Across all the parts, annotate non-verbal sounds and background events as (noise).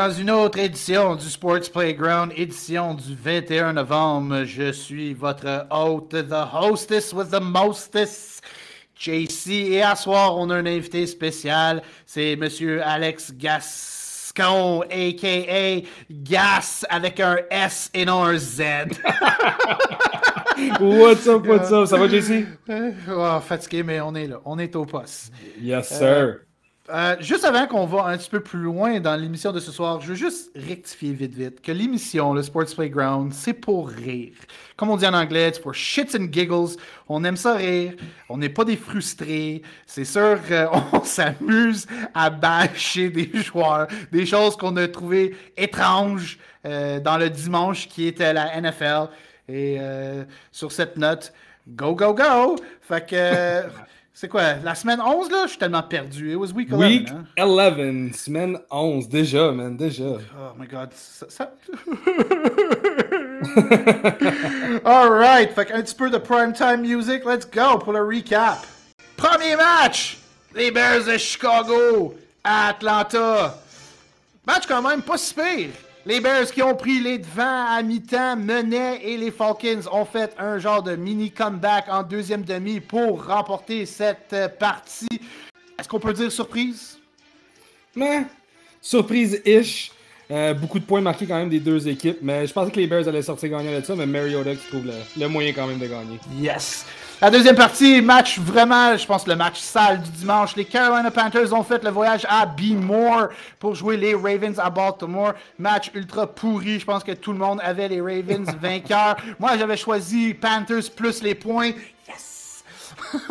Dans une autre édition du Sports Playground, édition du 21 novembre. Je suis votre hôte, the hostess with the mostest, JC. Et à soir, on a un invité spécial. C'est Monsieur Alex Gascon, a.k.a. Gas, avec un S et non un Z. (laughs) what's up, what's up? Ça va, JC? oh, fatigué, mais on est là. On est au poste. Yes, sir. Euh, juste avant qu'on va un petit peu plus loin dans l'émission de ce soir, je veux juste rectifier vite vite que l'émission, le Sports Playground, c'est pour rire. Comme on dit en anglais, c'est pour shits and giggles. On aime ça rire. On n'est pas des frustrés. C'est sûr (laughs) qu'on s'amuse à bâcher des joueurs, des choses qu'on a trouvées étranges euh, dans le dimanche qui était la NFL. Et euh, sur cette note, go, go, go! Fait que. (laughs) C'est quoi, la semaine 11, là? Je suis tellement perdu. It was week 11. Week hein? 11, semaine 11. Déjà, man, déjà. Oh my god. Ça, ça... (laughs) Alright, fait un petit peu de primetime music. Let's go pour le recap. Premier match! Les Bears de Chicago à Atlanta. Match quand même pas si pire. Les Bears qui ont pris les devants à mi-temps menaient et les Falcons ont fait un genre de mini comeback en deuxième demi pour remporter cette partie. Est-ce qu'on peut dire surprise? Mais, surprise-ish. Euh, beaucoup de points marqués quand même des deux équipes, mais je pensais que les Bears allaient sortir gagnants de ça, mais Mariota qui trouve le, le, moyen quand même de gagner. Yes! La deuxième partie, match vraiment, je pense le match sale du dimanche. Les Carolina Panthers ont fait le voyage à B. More pour jouer les Ravens à Baltimore. Match ultra pourri. Je pense que tout le monde avait les Ravens (laughs) vainqueurs. Moi, j'avais choisi Panthers plus les points. Yes! (laughs)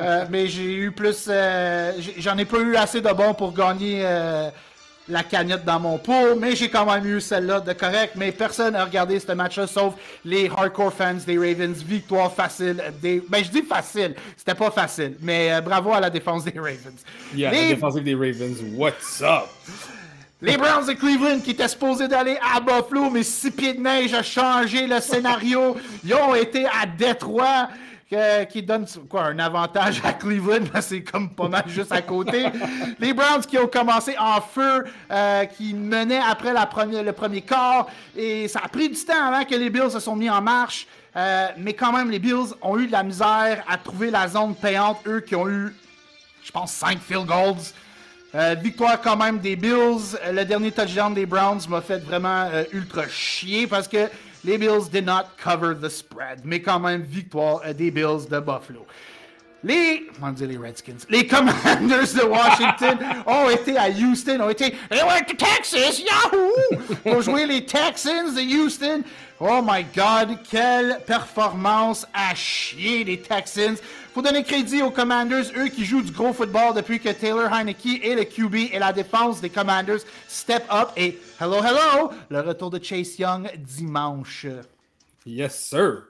euh, mais j'ai eu plus. Euh, J'en ai pas eu assez de bons pour gagner. Euh, la cagnotte dans mon pot, mais j'ai quand même eu celle-là de correct. Mais personne n'a regardé ce match-là sauf les hardcore fans des Ravens. Victoire facile. Des... Ben, je dis facile. C'était pas facile. Mais euh, bravo à la défense des Ravens. Yeah, les... la défensive des Ravens. What's up? Les Browns de Cleveland qui étaient supposés d'aller à Buffalo, mais six pieds de neige a changé le scénario. Ils ont été à Détroit qui donne quoi, un avantage à Cleveland. (laughs) C'est comme pas mal juste à côté. les Browns qui ont commencé en feu, euh, qui menaient après la première, le premier quart. Et ça a pris du temps avant que les Bills se sont mis en marche. Euh, mais quand même, les Bills ont eu de la misère à trouver la zone payante. Eux qui ont eu, je pense, 5 field goals. Euh, victoire quand même des Bills. Le dernier touchdown des Browns m'a fait vraiment ultra chier parce que les Bills did not cover the spread. Mais quand même, victoire des Bills de Buffalo. Les, on dire les Redskins, les Commanders de Washington (laughs) ont été à Houston, ont été, they went to Texas, Yahoo! Pour jouer les Texans de Houston. Oh my God, quelle performance à chier les Texans. Faut donner crédit aux Commanders, eux qui jouent du gros football depuis que Taylor Heineke et le QB et la défense des Commanders step up. Et hello, hello, le retour de Chase Young dimanche. Yes, sir.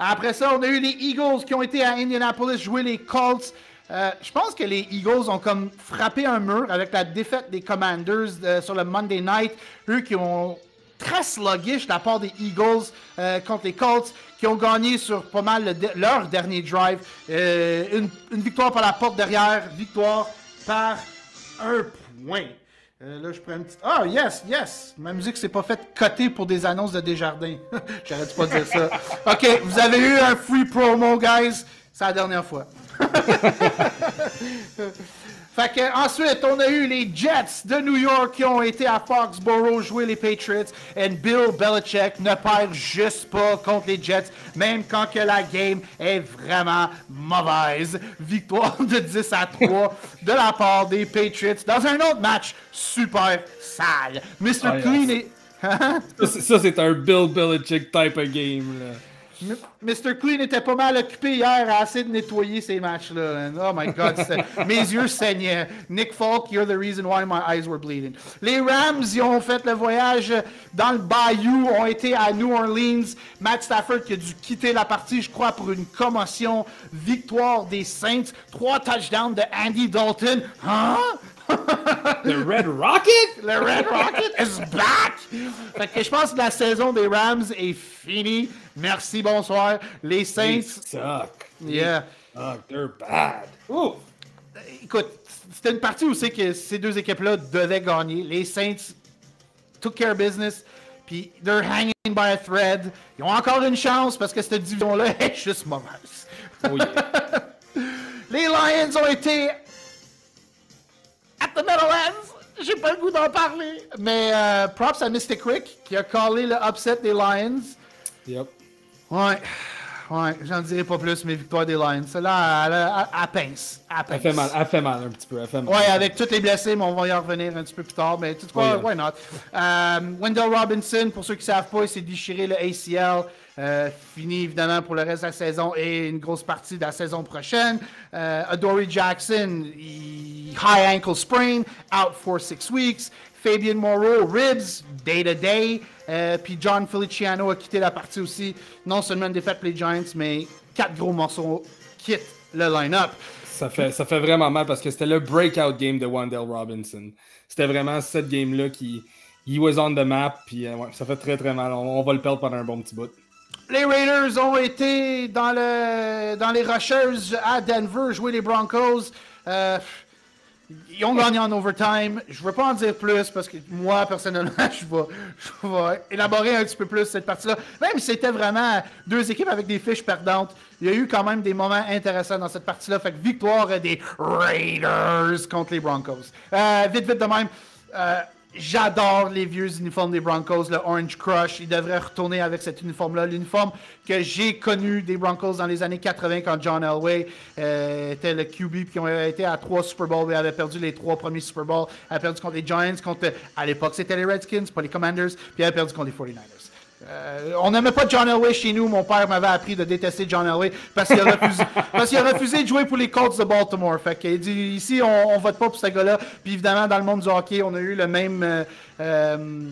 Après ça, on a eu les Eagles qui ont été à Indianapolis jouer les Colts. Euh, je pense que les Eagles ont comme frappé un mur avec la défaite des Commanders euh, sur le Monday Night. Eux qui ont très sluggish la part des Eagles euh, contre les Colts, qui ont gagné sur pas mal leur dernier drive. Une, victoire par la porte derrière, victoire par un point. Euh, là, je prends une petite. Ah, oh, yes, yes! Ma musique s'est pas faite coter pour des annonces de Desjardins. (laughs) J'arrête pas de dire ça. OK, vous avez eu un free promo, guys. C'est la dernière fois. (laughs) Fait que, ensuite, on a eu les Jets de New York qui ont été à Foxborough jouer les Patriots. Et Bill Belichick ne perd juste pas contre les Jets, même quand que la game est vraiment mauvaise. Victoire de 10 à 3 de la part des Patriots dans un autre match super sale. Mr. Oh, Clean yes. est... (laughs) ça, c'est un Bill Belichick type of game. Là. Mr. Clean était pas mal occupé hier à essayer de nettoyer ces matchs-là. Oh my God, (laughs) mes yeux saignaient. Nick Falk, you're the reason why my eyes were bleeding. Les Rams, ils ont fait le voyage dans le Bayou, ont été à New Orleans. Matt Stafford qui a dû quitter la partie, je crois, pour une commotion. Victoire des Saints. Trois touchdowns de Andy Dalton. Hein? Le Red Rocket? Le Red Rocket is back! Fait que je pense que la saison des Rams est finie. Merci, bonsoir. Les Saints. They suck. Yeah. They suck. They're bad. Ooh. écoute, c'était une partie où c'est que ces deux équipes-là devaient gagner. Les Saints took care of business, puis they're hanging by a thread. Ils ont encore une chance parce que cette division-là est juste mauvaise. Oh yeah. (laughs) Les Lions ont été the Meadowlands. J'ai pas le goût d'en parler. Mais euh, props à Mystic Rick qui a callé le upset des Lions. Yep. Ouais. Ouais, j'en dirai pas plus, mais victoire des Lions. Celle-là, elle, elle, elle pince. Elle Elle pince. fait mal, elle fait mal un petit peu. Elle fait mal. Ouais, avec tous les blessés, mais on va y en revenir un petit peu plus tard. Mais tout quoi, Oui, why not? Euh, Wendell Robinson, pour ceux qui ne savent pas, il s'est déchiré le ACL. Euh, fini évidemment pour le reste de la saison et une grosse partie de la saison prochaine. Euh, Jackson, high ankle sprain, out for six weeks. Fabian Moreau, ribs, day to day. Euh, puis John Feliciano a quitté la partie aussi. Non seulement une défaite pour les Giants, mais quatre gros morceaux quittent le line-up. Ça fait, ça fait vraiment mal parce que c'était le breakout game de Wendell Robinson. C'était vraiment cette game-là qui. He was on the map, puis euh, ça fait très très mal. On, on va le perdre pendant un bon petit bout. Les Raiders ont été dans, le, dans les Rocheuses à Denver jouer les Broncos. Euh, ils ont gagné en overtime. Je ne veux pas en dire plus parce que moi, personnellement, (laughs) je vais, je vais élaborer un petit peu plus cette partie-là. Même si c'était vraiment deux équipes avec des fiches perdantes, il y a eu quand même des moments intéressants dans cette partie-là. Fait que victoire des Raiders contre les Broncos. Euh, vite, vite de même. euh, J'adore les vieux uniformes des Broncos, le Orange Crush. Ils devraient retourner avec cet uniforme-là. L'uniforme que j'ai connu des Broncos dans les années 80 quand John Elway euh, était le QB puis qui ont été à trois Super Bowls et avait perdu les trois premiers Super Bowls. avait perdu contre les Giants, contre, à l'époque c'était les Redskins, pas les Commanders, puis avait perdu contre les 49ers. Euh, on n'aimait pas John Elway chez nous. Mon père m'avait appris de détester John Elway parce qu'il a refusé, (laughs) parce qu'il a refusé de jouer pour les Colts de Baltimore. Fait qu'il dit ici on, on vote pas pour ce gars-là. Puis évidemment dans le monde du hockey, on a eu le même. euh,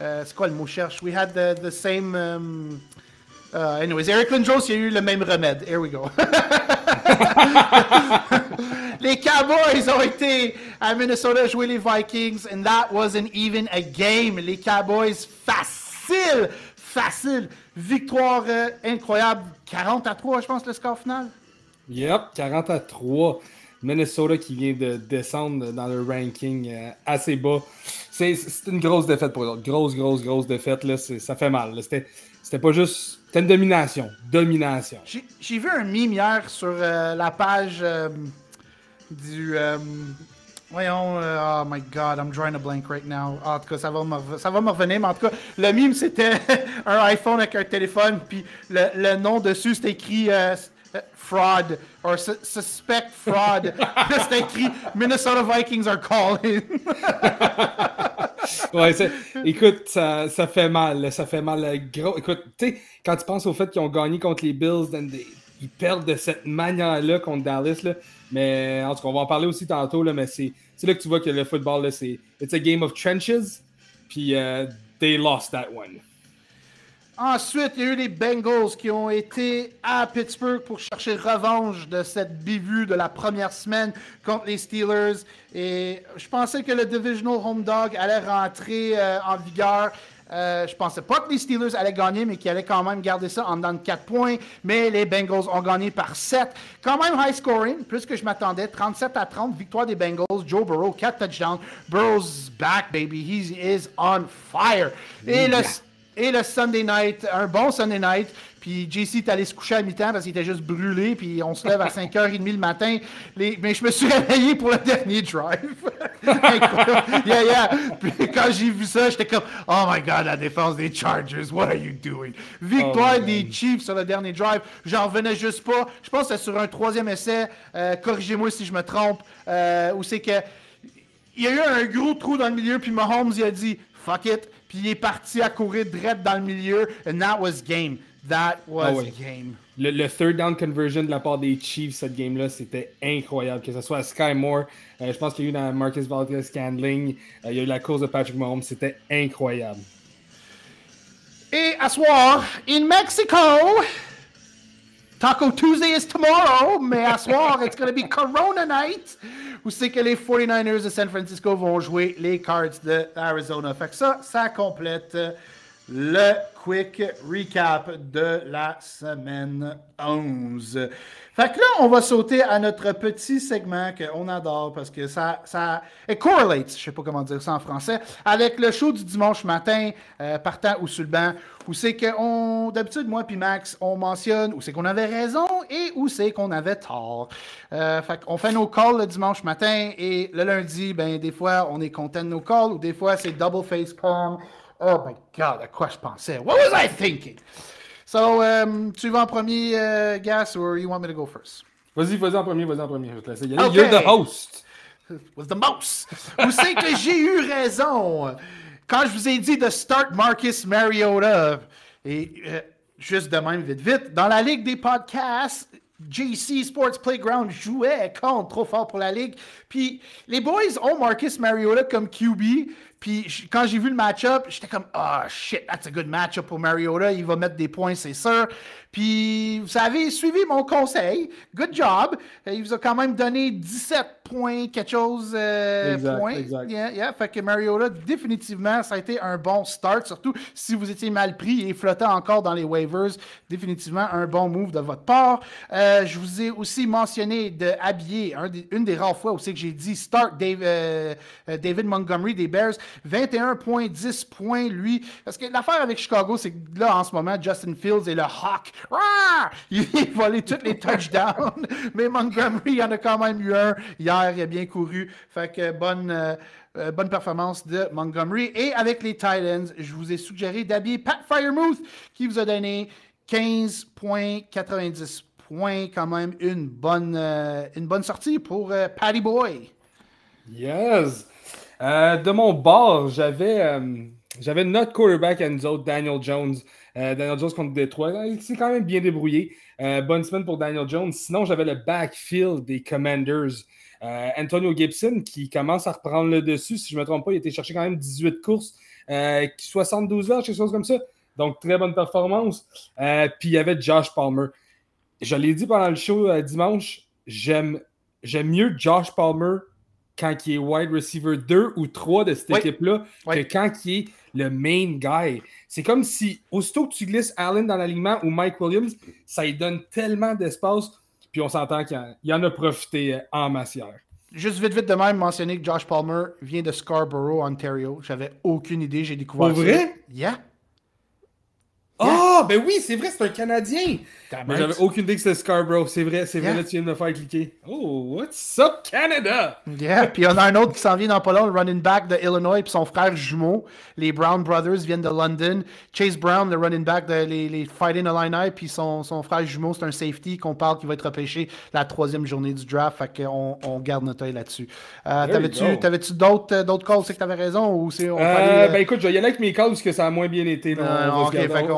euh, c'est quoi le mot cherche? We had the, the same. um, uh, anyways, Eric Lindros, il a eu le même remède. Here we go. (laughs) les Cowboys ont été à Minnesota jouer les Vikings, and that wasn't even a game. Les Cowboys, facile, facile. Victoire euh, incroyable. 40 à 3, je pense, le score final. Yep, 40 à 3. Minnesota qui vient de descendre dans le ranking euh, assez bas. C'est une grosse défaite pour eux. Grosse, grosse, grosse défaite. Là. Ça fait mal. C'était pas juste. C'était une domination. Domination. J'ai vu un meme hier sur euh, la page du. Voyons, euh, oh my god, I'm drawing a blank right now. En tout cas, ça va me, ça va me revenir, mais en tout cas, le meme c'était (laughs) un iPhone avec un téléphone, puis le, le nom dessus c'était écrit euh, euh, fraud, or su- suspect fraud. (laughs) C'était écrit Minnesota Vikings are calling. (laughs) Ouais, écoute, ça, ça fait mal. Ça fait mal. Gros. Écoute, tu sais, quand tu penses au fait qu'ils ont gagné contre les Bills, ils perdent de cette manière-là contre Dallas. Là. Mais en tout cas, on va en parler aussi tantôt. Là, mais c'est c'est là que tu vois que le football, c'est it's a game of trenches. Puis euh, they lost that one. Ensuite, il y a eu les Bengals qui ont été à Pittsburgh pour chercher revanche de cette bévue de la première semaine contre les Steelers. Et je pensais que le Divisional Home Dog allait rentrer euh, en vigueur. Euh, je pensais pas que les Steelers allaient gagner, mais qu'ils allaient quand même garder ça en dedans de 4 points. Mais les Bengals ont gagné par 7. Quand même high scoring, plus que je m'attendais. 37 à 30, victoire des Bengals. Joe Burrow, 4 touchdowns. Burrow's back, baby. He is on fire. Et le, et le Sunday night, un bon Sunday night. Puis JC est allé se coucher à mi-temps parce qu'il était juste brûlé. Puis on se lève à (laughs) 5h30 le matin. Les... Mais je me suis réveillé pour le dernier drive. (laughs) Yeah, yeah. Puis quand j'ai vu ça, j'étais comme Oh my god, la défense des Chargers, what are you doing? Victoire Oh des. Chiefs sur le dernier drive. J'en revenais juste pas. Je pense que c'est sur un troisième essai. Euh, Corrigez-moi si je me trompe. Euh, où c'est que il y a eu un gros trou dans le milieu, puis Mahomes il a dit fuck it, puis il est parti à courir direct dans le milieu, and that was game. That was Ah ouais. game. Le, le third down conversion de la part des Chiefs, cette game-là, c'était incroyable. Que ce soit à Sky Moore, euh, je pense qu'il y a eu dans Marcus Valdez Scandling, euh, il y a eu la course de Patrick Mahomes, c'était incroyable. Et à soir, in Mexico, Taco Tuesday is tomorrow, mais à soir, it's gonna be Corona night, où c'est que les 49ers de San Francisco vont jouer les Cards de Arizona. Fait que ça, ça complète le quick recap de la semaine 11. Fait que là, on va sauter à notre petit segment qu'on adore parce que ça, ça it correlates, je sais pas comment dire ça en français, avec le show du dimanche matin, euh, partant ou sur le banc, où c'est qu'on, d'habitude, moi puis Max, on mentionne où c'est qu'on avait raison et où c'est qu'on avait tort. Euh, fait qu'on fait nos calls le dimanche matin et le lundi, ben des fois, on est content de nos calls ou des fois, c'est double face palm. Oh my God, à quoi je pensais? What was I thinking? So, um, tu vas en premier, uh, Gas, or you want me to go first? Vas-y, vas-y en premier, vas-y en premier. Je vais te laisser y aller. Okay. You're the host. (laughs) Was the most. Vous savez que j'ai eu raison? Quand je vous ai dit de start Marcus Mariota. Et euh, juste de même, vite, vite, dans la Ligue des podcasts, JC Sports Playground jouait contre trop fort pour la Ligue. Puis les boys ont Marcus Mariota comme QB. Puis quand j'ai vu le match-up, j'étais comme, ah oh, shit, that's a good match-up pour Mariota. Il va mettre des points, c'est sûr. Puis vous avez suivi mon conseil. Good job. Il vous a quand même donné 17 points, quelque chose. Euh, exact, points. Exact. Yeah, yeah. Fait que Mariota, définitivement, ça a été un bon start. Surtout si vous étiez mal pris et flottant encore dans les waivers. Définitivement un bon move de votre part. Euh, je vous ai aussi mentionné de habiller, un des, une des rares fois où c'est que j'ai dit start Dave, euh, David Montgomery des Bears. 21 points, 10 points, lui. Parce que l'affaire avec Chicago, c'est que là, en ce moment, Justin Fields est le Hawk. Il volé tous les touchdowns. (laughs) Mais Montgomery, il en a quand même eu un hier. Il a bien couru. Fait que bonne. Euh, euh, bonne performance de Montgomery. Et avec les Titans, je vous ai suggéré d'habiller Pat Firemouth qui vous a donné 15,90 points. Quand même une bonne, euh, une bonne sortie pour euh, Patty Boy. Yes! Euh, de mon bord, j'avais euh, j'avais notre quarterback à nous autres, Daniel Jones. Euh, Daniel Jones contre Détroit. Il s'est quand même bien débrouillé. bonne semaine pour Daniel Jones. Sinon, j'avais le backfield des Commanders. Antonio Gibson qui commence à reprendre le dessus. Si je ne me trompe pas, il a été quand même 18 courses, 72 heures, quelque chose comme ça. Donc, très bonne performance. puis il y avait Josh Palmer. Je l'ai dit pendant le show dimanche, j'aime mieux Josh Palmer quand il est wide receiver 2 ou 3 de cette Oui. équipe-là Oui. que quand il est le main guy. C'est comme si, aussitôt que tu glisses Allen dans l'alignement ou Mike Williams, ça lui donne tellement d'espace. Puis on s'entend qu'il en, en a profité euh, en massière. Juste vite, vite de même mentionner que Josh Palmer vient de Scarborough, Ontario. J'avais aucune idée, j'ai découvert Pour ça. vrai? Yeah. Ah, ben oui, c'est vrai, c'est un Canadien. Mais j'avais aucune idée que c'était Scarborough. C'est vrai, c'est vrai, là, tu viens de me faire cliquer. Oh, what's up, Canada? Yeah, puis on a un autre qui s'en vient dans pas long, le running back de Illinois, puis son frère jumeau. Les Brown Brothers viennent de London. Chase Brown, le running back de les, les Fighting Illini, puis son, son frère jumeau, c'est un safety qu'on parle qui va être repêché la troisième journée du draft. Fait qu'on on garde notre œil là-dessus. Euh, T'avais-tu d'autres euh, d'autres calls? C'est que t'avais raison ou c'est. on Euh, aller, ben écoute, je vais y aller avec mes calls parce que ça a moins bien été. là. euh, On se ok,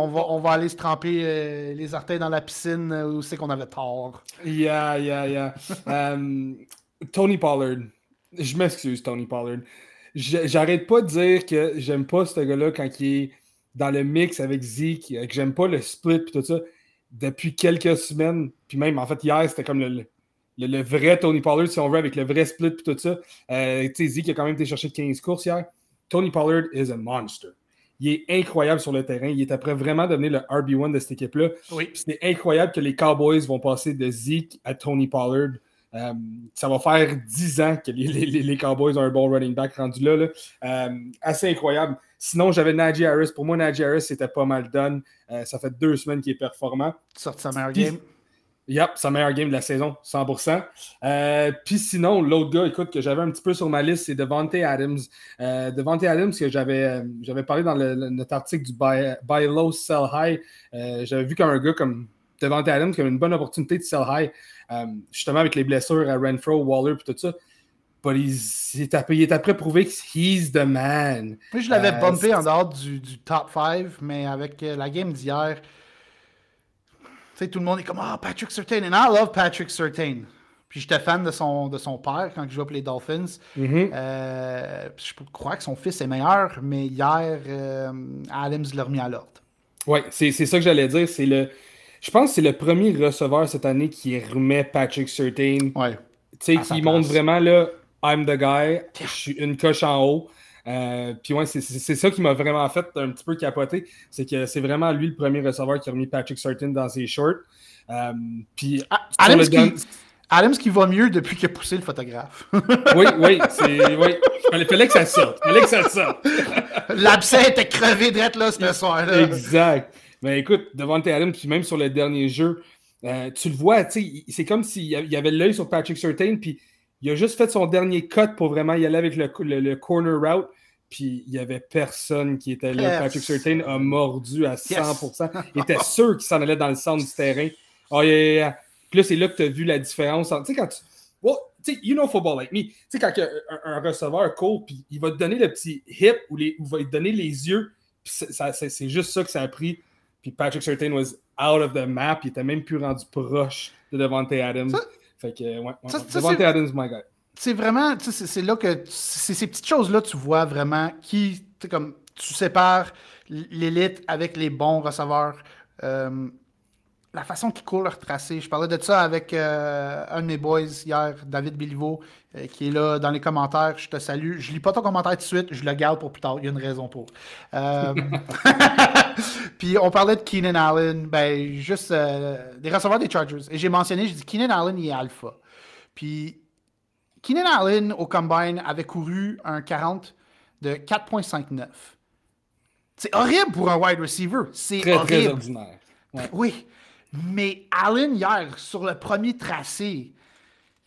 on va aller se tremper euh, les orteils dans la piscine euh, où c'est qu'on avait tort. Yeah, yeah, yeah. Euh, Tony Pollard. Je m'excuse, Tony Pollard. J'arrête pas de dire que j'aime pas ce gars-là quand il est dans le mix avec Zeke, que j'aime pas le split et tout ça. Depuis quelques semaines, puis même en fait hier, c'était comme le vrai Tony Pollard, si on veut, avec le vrai split et tout ça. Euh, tu sais, Zeke a quand même été chercher 15 courses hier. Tony Pollard is a monster. Il est incroyable sur le terrain. Il est après vraiment devenir le RB1 de cette équipe-là. Oui. C'est incroyable que les Cowboys vont passer de Zeke à Tony Pollard. Euh, ça va faire 10 ans que les, les- les Cowboys ont un bon running back rendu là. là. Euh, assez incroyable. Sinon, j'avais Najee Harris. Pour moi, Najee Harris, c'était pas mal done. Euh, ça fait deux semaines qu'il est performant. Sorti sa meilleure Puis- game. Yep, sa meilleure game de la saison, 100%. Euh, Puis sinon, l'autre gars, écoute, que j'avais un petit peu sur ma liste, c'est Devante Adams. Euh, Devante Adams, que j'avais euh, parlé dans le- le- notre article du Buy, buy Low, Sell High. Euh, j'avais vu comme un gars comme Devante Adams qui avait une bonne opportunité de sell high, justement avec les blessures à Renfro, Waller, puis tout ça. He's- il, est après, il est après prouvé que he's the man. Moi, je l'avais bumpé en dehors du, du top 5, mais avec la game d'hier, sais, tout le monde est comme Ah, Patrick Surtain. And I love Patrick Surtain. Puis j'étais fan de son, de son père quand il jouait pour les Dolphins. Mhm. Euh, je crois que son fils est meilleur, mais hier, euh, Adams l'a remis à l'ordre. Oui, c'est ça que j'allais dire. C'est le, je pense que c'est le premier receveur cette année qui remet Patrick Surtain. Ouais. Tu sais, qui montre vraiment là, I'm the guy, je suis une coche en haut. Euh, puis ouais, c'est- ça qui m'a vraiment fait un petit peu capoter. C'est que c'est vraiment lui le premier receveur qui a remis Patrick Surtain dans ses shorts. Euh, puis, ah, Adams, qui, Adams, qui, va mieux depuis qu'il a poussé le photographe. oui, oui, c'est. Oui. Il fallait que ça sorte. Il fallait que ça sorte. (laughs) L'abcès était crevé d'être là ce soir-là. Exact. Mais écoute, devant Adams, puis même sur le dernier jeu, euh, tu le vois, c'est comme s'il y avait l'œil sur Patrick Surtain, puis il a juste fait son dernier cut pour vraiment y aller avec le, le, corner route. Puis il n'y avait personne qui était là. Patrick Surtain a mordu à 100%. Il était sûr qu'il s'en allait dans le centre du terrain. Oh, yeah, Puis là, c'est là que tu as vu la différence. Tu sais, quand tu. Well, you know football like me. Tu sais, quand un, receveur court, puis il va te donner le petit hip ou, les, il va te donner les yeux. c'est juste ça que ça a pris. Puis Patrick Surtain was out of the map. Il était même plus rendu proche de Devante Adams. Fait que, ouais, Devante Adams, my guy. C'est vraiment, c'est là que, c'est ces petites choses-là, tu vois vraiment qui, tu comme, tu sépares l'élite avec les bons receveurs. Euh, la façon qu'ils courent leur tracé. Je parlais de ça avec euh, un de mes boys hier, David Biliveau, euh, qui est là dans les commentaires. Je te salue. Je lis pas ton commentaire tout de suite, je le garde pour plus tard. Il y a une raison pour. Euh, (laughs) (laughs) (laughs) puis on parlait de Keenan Allen, ben juste des receveurs des Chargers. Et j'ai mentionné, j'ai dit Keenan Allen, il est alpha. Puis Keenan Allen au combine avait couru un 40 de 4.59. C'est horrible pour un wide receiver. C'est horrible. Très ordinaire. Oui. Mais Allen, hier, sur le premier tracé,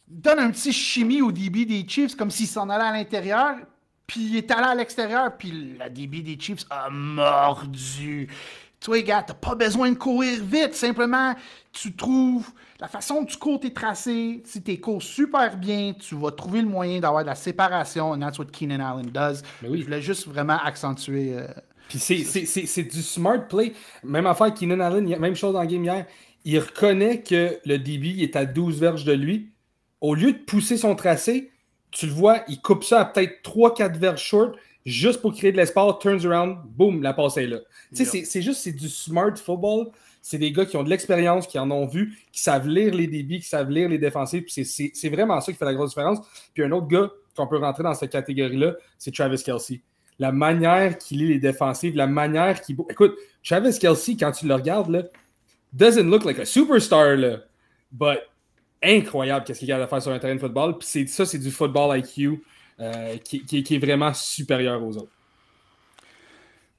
donne un petit chimie au DB des Chiefs comme s'il s'en allait à l'intérieur, puis il est allé à l'extérieur, puis la DB des Chiefs a mordu. Toi, gars, t'as pas besoin de courir vite, simplement, tu trouves la façon dont tu cours tes tracés. Si tu cours super bien, tu vas trouver le moyen d'avoir de la séparation, and that's what Keenan Allen does. Mais oui. Je voulais juste vraiment accentuer. Euh, puis c'est du smart play. Même affaire, Keenan Allen, même chose dans le game hier. Il reconnaît que le DB est à 12 verges de lui. Au lieu de pousser son tracé, tu le vois, il coupe ça à peut-être 3-4 verges short juste pour créer de l'espace, turns around, boum, la passe est là. Tu sais, c'est juste, c'est du smart football. C'est des gars qui ont de l'expérience, qui en ont vu, qui savent lire les débits, qui savent lire les défensifs. C'est vraiment ça qui fait la grosse différence. Puis un autre gars qu'on peut rentrer dans cette catégorie-là, c'est Travis Kelsey la manière qu'il lit les défensives, la manière qu'il. Écoute, Travis Kelsey, quand tu le regardes, là, doesn't look like a superstar, là, but incroyable qu'est-ce qu'il a à faire sur un terrain de football. Puis ça, c'est du football IQ euh, qui, qui, est vraiment supérieur aux autres.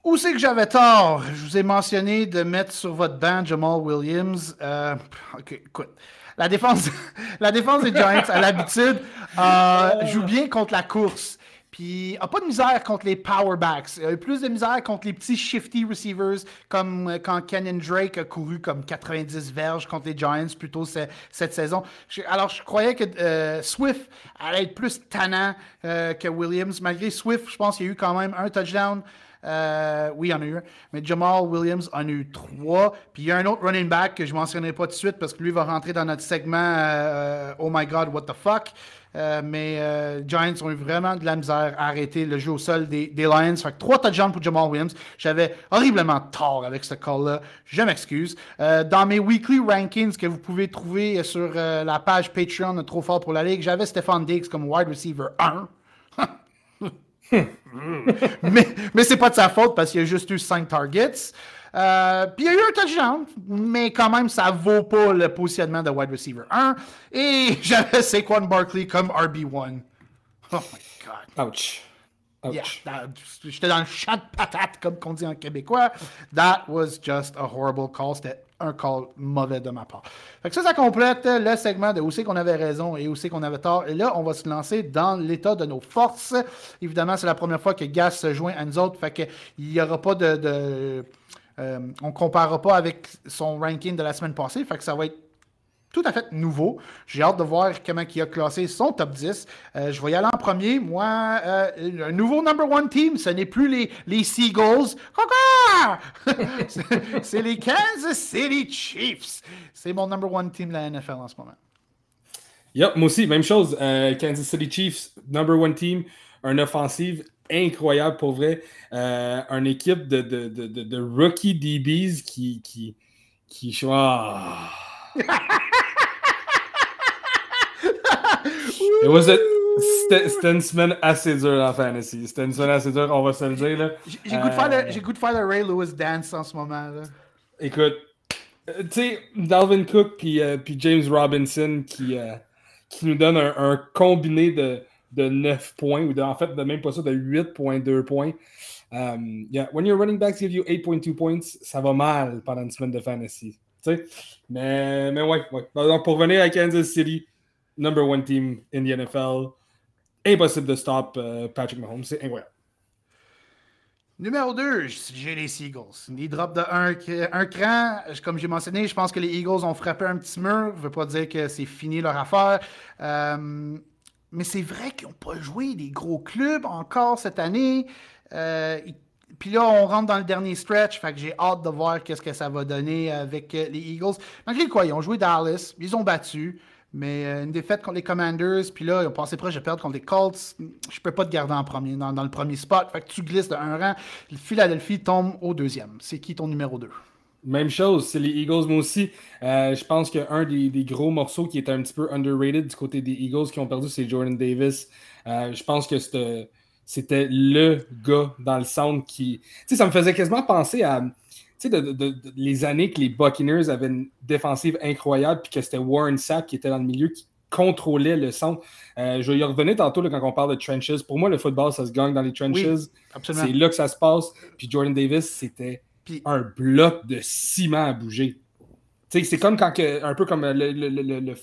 Où c'est que j'avais tort? Je vous ai mentionné de mettre sur votre banc Jamal Williams. Euh, ok, écoute. La défense, (laughs) la défense des Giants, à l'habitude, euh, joue bien contre la course. Puis, n'a pas de misère contre les powerbacks. Il a eu plus de misère contre les petits shifty receivers, comme euh, quand Kenyon Drake a couru comme 90 verges contre les Giants plutôt cette saison. Alors, je croyais que euh, Swift allait être plus tannant euh, que Williams. Malgré Swift, je pense qu'il y a eu quand même un touchdown. Oui, il y en a eu un. Mais Jamal Williams en a eu trois. Puis il y a un autre running back que je ne mentionnerai pas tout de suite parce que lui va rentrer dans notre segment Oh my God, what the fuck. Euh, mais euh, Giants ont eu vraiment de la misère à arrêter le jeu au sol des, Lions. Fait que trois touchdowns pour Jamal Williams. J'avais horriblement tort avec ce call-là. Je m'excuse. Euh, dans mes weekly rankings que vous pouvez trouver sur la page Patreon de Trop Fort pour la Ligue, j'avais Stefan Diggs comme wide receiver 1. (laughs) mais mais c'est pas de sa faute parce qu'il a juste eu 5 targets. Euh, puis il y a eu un touchdown, mais quand même, ça vaut pas le positionnement de wide receiver 1. Et (laughs) j'avais Saquon Barkley comme RB1. Oh my God. Ouch. Ouch. J'étais dans le chat de patate, comme on dit en québécois. That was just a horrible call. C'était un call mauvais de ma part. Fait que ça, ça complète le segment de où c'est qu'on avait raison et où c'est qu'on avait tort. Et là, on va se lancer dans l'état de nos forces. Évidemment, c'est la première fois que Gas se joint à nous autres. Fait qu'il n'y aura pas de euh, on ne comparera pas avec son ranking de la semaine passée, fait que ça va être tout à fait nouveau. J'ai hâte de voir comment il a classé son top 10. Euh, je vais y aller en premier. Moi, euh, un nouveau number one team, ce n'est plus les, les Seagulls. (laughs) c'est les Kansas City Chiefs. C'est mon number one team de la NFL en ce moment. Yep, moi aussi, même chose. Kansas City Chiefs, number one team, un offensive incroyable pour vrai. Euh, une équipe de, rookie DBs qui. qui, qui C'était une semaine assez dure en fantasy. C'était une semaine assez dure, on va se le dire. J'ai goût, de faire le, euh, goût de faire le Ray Lewis dance en ce moment. Là. Écoute, tu sais, Dalvin Cook puis, puis James Robinson qui, qui nous donne un, combiné de, de 9 points, ou en fait, de même pas ça, de 8.2 points. Um, yeah, when your running backs give you 8.2 points, ça va mal pendant une semaine de fantasy. Mais, mais ouais, ouais. Donc, pour revenir à Kansas City, number one team in the NFL, impossible de stop uh, Patrick Mahomes. C'est incroyable. Numéro 2, j'ai les Eagles. Ils drop de un, un cran. Comme j'ai mentionné, je pense que les Eagles ont frappé un petit mur. Je ne veut pas dire que c'est fini leur affaire. Euh, mais c'est vrai qu'ils n'ont pas joué des gros clubs encore cette année. Euh, puis là, on rentre dans le dernier stretch. Fait que j'ai hâte de voir qu'est-ce que ça va donner avec euh, les Eagles. Malgré quoi, ils ont joué Dallas. Ils ont battu. Mais euh, une défaite contre les Commanders, puis là, ils ont passé proche de perdre contre les Colts. Je peux pas te garder en premier, dans, le premier spot. Fait que tu glisses de un rang. Philadelphie tombe au deuxième. C'est qui ton numéro 2? Même chose, c'est les Eagles, moi aussi. Euh, je pense qu'un des, des, gros morceaux qui était un petit peu underrated du côté des Eagles qui ont perdu, c'est Jordan Davis. Je pense que c'était le gars dans le centre qui. Tu sais, ça me faisait quasiment penser à tu sais, de, les années que les Buccaneers avaient une défensive incroyable, puis que c'était Warren Sapp qui était dans le milieu, qui contrôlait le centre. Euh, je vais y revenir tantôt quand on parle de trenches. Pour moi, le football, ça se gagne dans les trenches. c'est là que ça se passe. Puis Jordan Davis, c'était un bloc de ciment à bouger c'est comme quand un peu comme le, le, le,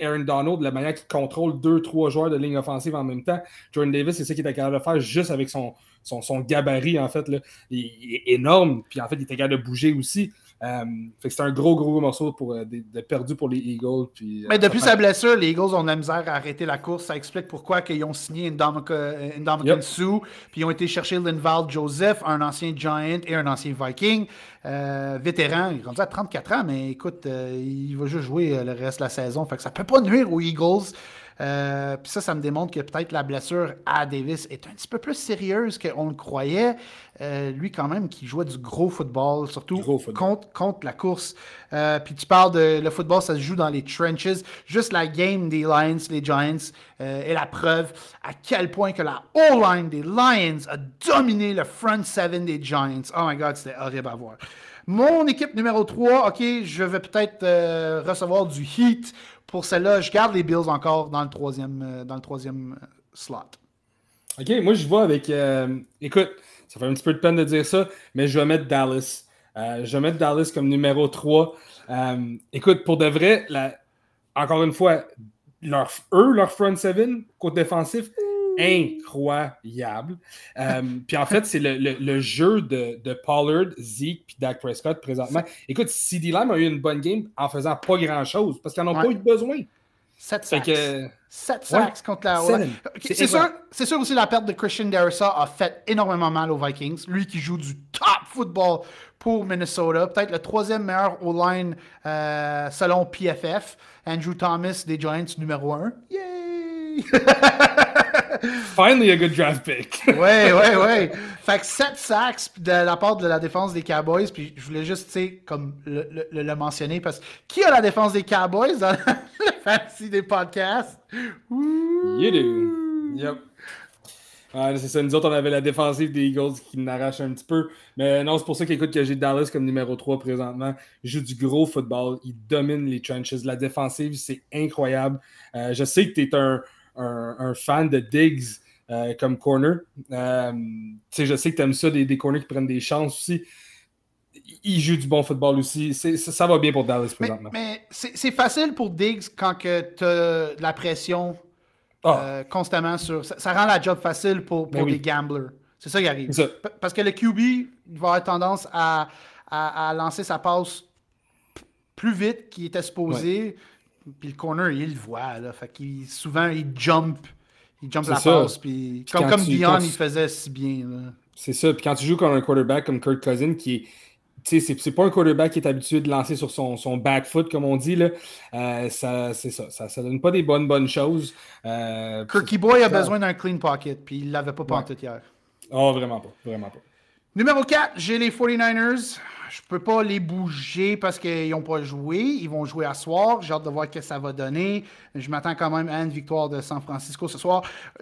Aaron Donald, la manière qu'il contrôle deux, trois joueurs de ligne offensive en même temps. Jordan Davis, c'est ça qu'il était capable de faire juste avec son, son, gabarit, en fait. Là. Il, est énorme, puis en fait, il était capable de bouger aussi. Euh, fait que c'est un gros, gros morceau pour, euh, de, perdu pour les Eagles. Puis, euh, Mais depuis sa blessure, les Eagles ont de la misère à arrêter la course. Ça explique pourquoi ils ont signé Indomitian yep. Sue, puis ils ont été chercher Linval Joseph, un ancien Giant et un ancien Viking. vétéran, il est rendu à 34 ans, mais écoute, il va juste jouer le reste de la saison. Fait que ça peut pas nuire aux Eagles. Euh, puis ça, ça me démontre que peut-être la blessure à Davis est un petit peu plus sérieuse qu'on le croyait. Euh, lui, quand même, qui jouait du gros football, surtout Contre, contre, la course. Euh, puis tu parles de le football, ça se joue dans les trenches. Juste la game des Lions, les Giants, est la preuve à quel point que la O-line des Lions a dominé le front seven des Giants. Oh my God, c'était horrible à voir. Mon équipe numéro 3, OK, je vais peut-être recevoir du heat pour celle-là, je garde les Bills encore dans le troisième, euh, dans le troisième euh, slot. OK, moi je vois avec. Euh, écoute, ça fait un petit peu de peine de dire ça, mais je vais mettre Dallas. je vais mettre Dallas comme numéro 3. écoute, pour de vrai, encore une fois, leur, eux, leur front seven, côté défensif, incroyable. Euh, puis en fait, c'est le, jeu de, de, Pollard, Zeke puis Dak Prescott présentement. Écoute, CD Lamb a eu une bonne game en faisant pas grand-chose parce qu'ils n'en ont pas eu besoin. 7 sacks. Que... 7 sacks contre la C'est sûr, sûr, aussi la perte de Christian Darissa a fait énormément mal aux Vikings. Lui qui joue du top football pour Minnesota. Peut-être le troisième meilleur O-line euh, selon PFF. Andrew Thomas des Giants numéro 1. Yay! (laughs) (laughs) Finally a good draft pick. (laughs) ouais, ouais, ouais. (laughs) Fait que 7 sacks de la part de la défense des Cowboys, puis je voulais juste, tu sais, comme le, le, mentionner, parce que qui a la défense des Cowboys dans la fantasy des podcasts? You do. Yep. c'est ça. Nous autres, on avait la défensive des Eagles qui n'arrache un petit peu. Mais non, c'est pour ça qu'écoute que j'ai Dallas comme numéro 3 présentement. Il joue du gros football. Il domine les trenches. La défensive, c'est incroyable. Euh, je sais que tu es un, un, fan de Diggs euh, comme corner. Euh, je sais que tu aimes ça, des, des, corners qui prennent des chances aussi. Il joue du bon football aussi. Ça, va bien pour Dallas présentement. Mais, c'est facile pour Diggs quand tu as de la pression ah. euh, constamment sur. Ça, rend la job facile pour, pour les gamblers. C'est ça qui arrive. Parce que le QB il va avoir tendance à, à, lancer sa passe plus vite qu'il était supposé. Puis le corner, il le voit. Là, fait qu'il, souvent, il jump. Il jump la passe. Puis, comme, comme Dion, il faisait si bien. C'est ça. Puis quand tu joues comme un quarterback comme Kurt Cousin, qui est. Tu sais, c'est pas un quarterback qui est habitué de lancer sur son, son back foot, comme on dit. Là. Euh, ça, c'est ça, ça. Ça donne pas des bonnes, bonnes choses. Euh, Kirky Boy a besoin d'un clean pocket, puis il l'avait pas ouais. tout hier. Oh, vraiment pas. Vraiment pas. Numéro 4, j'ai les 49ers. Je peux pas les bouger parce qu'ils n'ont pas joué. Ils vont jouer à soir. J'ai hâte de voir ce que ça va donner. Je m'attends quand même à une victoire de San Francisco ce soir.